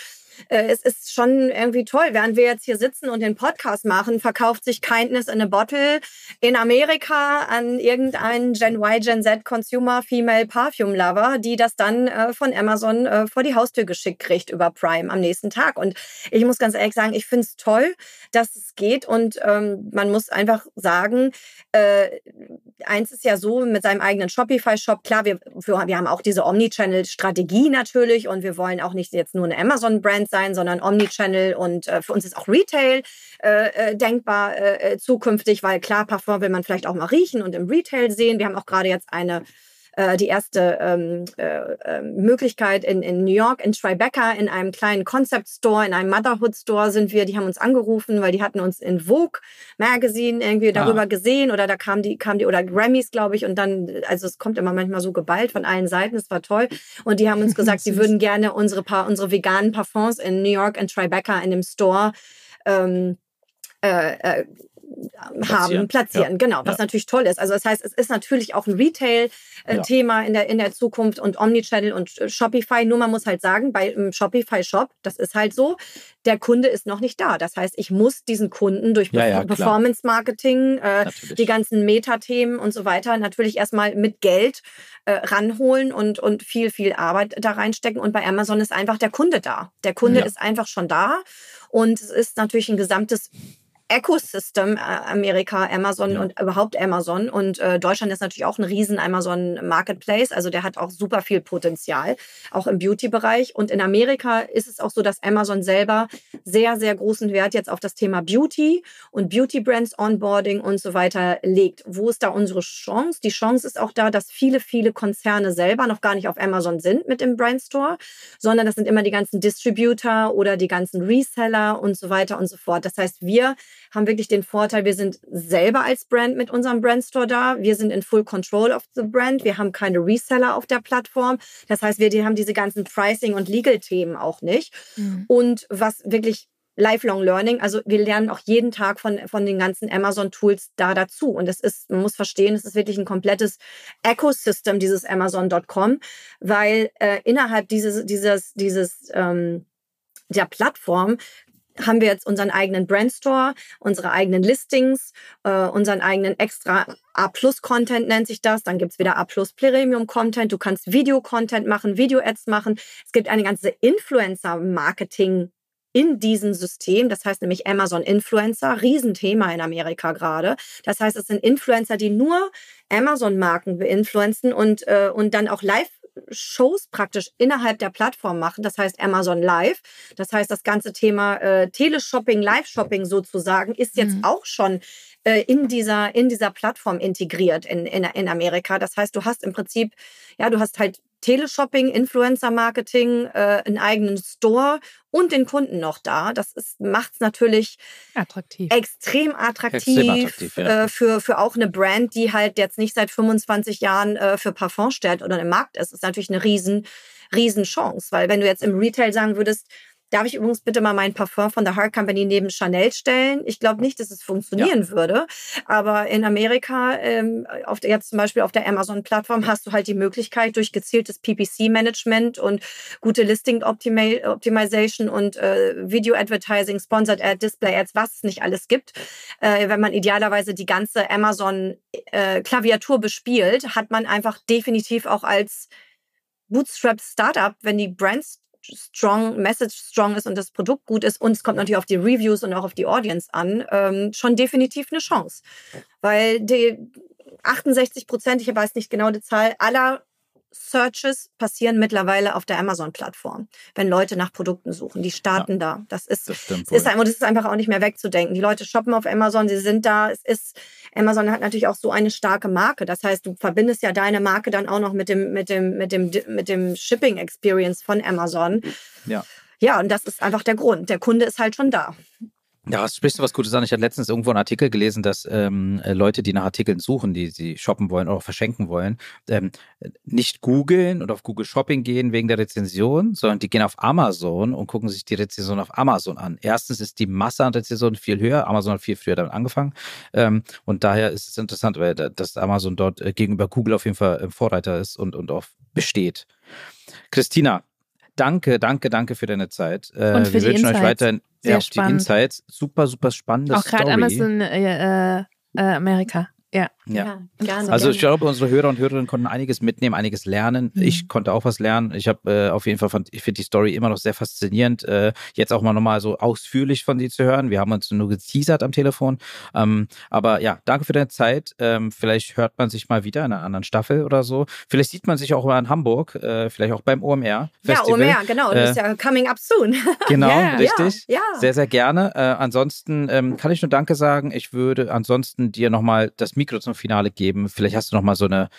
äh, es ist schon irgendwie toll. Während wir jetzt hier sitzen und den Podcast machen, verkauft sich Kindness in a Bottle in Amerika an irgendeinen Gen Y, Gen Z Consumer Female Perfume Lover, die das dann äh, von Amazon äh, vor die Haustür geschickt kriegt über Prime am nächsten Tag. Und ich muss ganz ehrlich sagen, ich finde es toll, dass es geht. Und ähm, man muss einfach sagen, äh, eins ist ja so mit seinem eigenen Shopify-Shop, klar, wir, wir haben auch diese Omnichannel-Strategie natürlich und wir wollen auch nicht jetzt nur eine Amazon-Brand sein, sondern Omnichannel und äh, für uns ist auch Retail äh, äh denkbar äh, äh, zukünftig, weil klar, Parfum will man vielleicht auch mal riechen und im Retail sehen. Wir haben auch gerade jetzt eine äh, die erste ähm, äh, ähm, Möglichkeit in, in New York, in Tribeca, in einem kleinen Concept Store, in einem Motherhood Store sind wir. Die haben uns angerufen, weil die hatten uns in Vogue Magazine irgendwie ah. darüber ah. gesehen oder da kam die, kam die, oder Grammys, glaube ich, und dann, also es kommt immer manchmal so geballt von allen Seiten, es war toll. Und die haben uns *laughs* gesagt, sie würden gerne unsere, paar, unsere veganen Parfums in New York, in Tribeca, in dem Store ähm, äh, äh, haben, platzieren, ja. genau, was ja. natürlich toll ist. Also das heißt, es ist natürlich auch ein Retail-Thema ja. in, der, in der Zukunft und Omnichannel und äh, Shopify. Nur man muss halt sagen, bei einem Shopify-Shop, das ist halt so, der Kunde ist noch nicht da. Das heißt, ich muss diesen Kunden durch Performance-Marketing, äh, die ganzen Meta-Themen und so weiter natürlich erstmal mit Geld äh, ranholen und, und viel, viel Arbeit da reinstecken. Und bei Amazon ist einfach der Kunde da. Der Kunde ist einfach schon da. Und es ist natürlich ein gesamtes Ecosystem äh, Amerika, Amazon ja. und überhaupt Amazon. Und äh, Deutschland ist natürlich auch ein riesen Amazon Marketplace. Also der hat auch super viel Potenzial, auch im Beauty-Bereich. Und in Amerika ist es auch so, dass Amazon selber sehr, sehr großen Wert jetzt auf das Thema Beauty und Beauty-Brands, Onboarding und so weiter legt. Wo ist da unsere Chance? Die Chance ist auch da, dass viele, viele Konzerne selber noch gar nicht auf Amazon sind mit dem Brandstore, sondern das sind immer die ganzen Distributor oder die ganzen Reseller und so weiter und so fort. Das heißt, wir haben wirklich den Vorteil, wir sind selber als Brand mit unserem Brandstore da. Wir sind in Full Control of the Brand. Wir haben keine Reseller auf der Plattform. Das heißt, wir haben diese ganzen Pricing- und Legal-Themen auch nicht. Mhm. Und was wirklich Lifelong Learning. Also wir lernen auch jeden Tag von, von den ganzen Amazon-Tools da dazu. Und es ist, man muss verstehen, es ist wirklich ein komplettes Ecosystem, dieses Amazon.com, weil äh, innerhalb dieses, dieses, dieses ähm, der Plattform haben wir jetzt unseren eigenen Brandstore, unsere eigenen Listings, äh, unseren eigenen extra A-Plus-Content nennt sich das. Dann gibt's wieder A-Plus Premium-Content. Du kannst Video-Content machen, Video-Ads machen. Es gibt eine ganze Influencer-Marketing- in diesem System. Das heißt nämlich Amazon Influencer, Riesenthema in Amerika gerade. Das heißt, es sind Influencer, die nur Amazon-Marken beinfluenzen und, äh, und dann auch live Shows praktisch innerhalb der Plattform machen. Das heißt Amazon Live. Das heißt, das ganze Thema äh, Teleshopping, Live-Shopping sozusagen ist jetzt mhm. auch schon äh, in, dieser, in dieser Plattform integriert in, in, in Amerika. Das heißt, du hast im Prinzip, ja, du hast halt Teleshopping, Influencer-Marketing, äh, einen eigenen Store und den Kunden noch da. Das macht es natürlich attraktiv. extrem attraktiv, extrem attraktiv ja. äh, für, für auch eine Brand, die halt jetzt nicht seit 25 Jahren äh, für Parfum stellt oder im Markt ist. Das ist natürlich eine riesen, riesen Chance, weil wenn du jetzt im Retail sagen würdest, Darf ich übrigens bitte mal mein Parfum von der Heart Company neben Chanel stellen? Ich glaube nicht, dass es funktionieren ja. würde. Aber in Amerika, ähm, auf der, jetzt zum Beispiel auf der Amazon-Plattform, hast du halt die Möglichkeit, durch gezieltes PPC-Management und gute Listing-Optimization und äh, Video-Advertising, Sponsored Ad, Display-Ads, was es nicht alles gibt. Äh, wenn man idealerweise die ganze Amazon-Klaviatur äh, bespielt, hat man einfach definitiv auch als Bootstrap Startup, wenn die Brands strong, Message strong ist und das Produkt gut ist und es kommt natürlich auf die Reviews und auch auf die Audience an, ähm, schon definitiv eine Chance. Weil die 68 Prozent, ich weiß nicht genau die Zahl, aller Searches passieren mittlerweile auf der Amazon-Plattform, wenn Leute nach Produkten suchen. Die starten ja, da. Das ist, das, ist, das ist einfach auch nicht mehr wegzudenken. Die Leute shoppen auf Amazon, sie sind da. Es ist, Amazon hat natürlich auch so eine starke Marke. Das heißt, du verbindest ja deine Marke dann auch noch mit dem, mit dem, mit dem, mit dem Shipping Experience von Amazon. Ja. Ja, und das ist einfach der Grund. Der Kunde ist halt schon da.
Ja, sprichst du was Gutes an. Ich hatte letztens irgendwo einen Artikel gelesen, dass ähm, äh, Leute, die nach Artikeln suchen, die sie shoppen wollen oder verschenken wollen, ähm, nicht googeln oder auf Google Shopping gehen wegen der Rezension, sondern die gehen auf Amazon und gucken sich die Rezension auf Amazon an. Erstens ist die Masse an Rezensionen viel höher. Amazon hat viel früher damit angefangen. Ähm, und daher ist es interessant, weil dass Amazon dort äh, gegenüber Google auf jeden Fall Vorreiter ist und, und auch besteht. Christina, danke, danke, danke für deine Zeit.
Äh, und für wir wünschen Insights. euch weiterhin
Sehr ja, spannend. die Insights. Super, super spannende
Auch gerade Amazon äh, äh, Amerika. Ja.
Ja. gerne. Also ich glaube, unsere Hörer und Hörerinnen konnten einiges mitnehmen, einiges lernen. Mhm. Ich konnte auch was lernen. Ich habe äh, auf jeden Fall, fand, ich finde die Story immer noch sehr faszinierend. Äh, jetzt auch mal nochmal so ausführlich von dir zu hören. Wir haben uns nur geteasert am Telefon. Ähm, aber ja, danke für deine Zeit. Ähm, vielleicht hört man sich mal wieder in einer anderen Staffel oder so. Vielleicht sieht man sich auch mal in Hamburg, äh, vielleicht auch beim OMR. Festival.
Ja, OMR, genau. Das ist ja coming up soon. *laughs*
genau, yeah. richtig. Ja, ja, Sehr, sehr gerne. Äh, ansonsten ähm, kann ich nur Danke sagen. Ich würde ansonsten dir nochmal das Mikro zum Finale geben. Vielleicht hast du noch mal so eine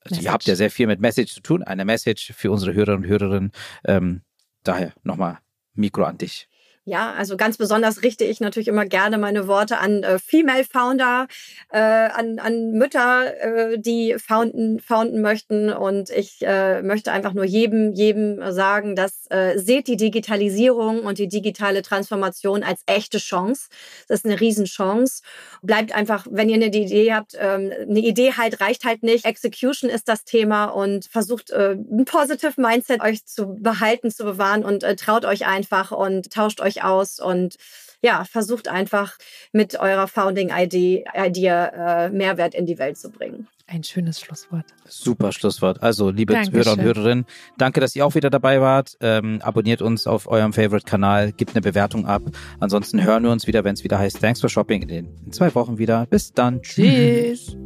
Also ihr habt ja sehr viel mit Message zu tun, eine Message für unsere Hörerinnen und Hörerinnen. Ähm, daher nochmal Mikro an dich.
Ja, also ganz besonders richte ich natürlich immer gerne meine Worte an äh, Female Founder, äh, an, an Mütter, äh, die founden, founden möchten. Und ich äh, möchte einfach nur jedem, jedem sagen, dass äh, seht die Digitalisierung und die digitale Transformation als echte Chance. Das ist eine Riesenchance. Bleibt einfach, wenn ihr eine Idee habt, ähm, eine Idee halt reicht halt nicht. Execution ist das Thema und versucht äh, ein positive Mindset euch zu behalten, zu bewahren und äh, traut euch einfach und tauscht euch aus und ja, versucht einfach mit eurer Founding Idea äh, Mehrwert in die Welt zu bringen.
Ein schönes Schlusswort.
Super Schlusswort. Also, liebe Dankeschön. Hörer und Hörerinnen, danke, dass ihr auch wieder dabei wart. Ähm, abonniert uns auf eurem Favorite-Kanal, gebt eine Bewertung ab. Ansonsten hören wir uns wieder, wenn es wieder heißt Thanks for Shopping in, in zwei Wochen wieder. Bis dann.
Tschüss.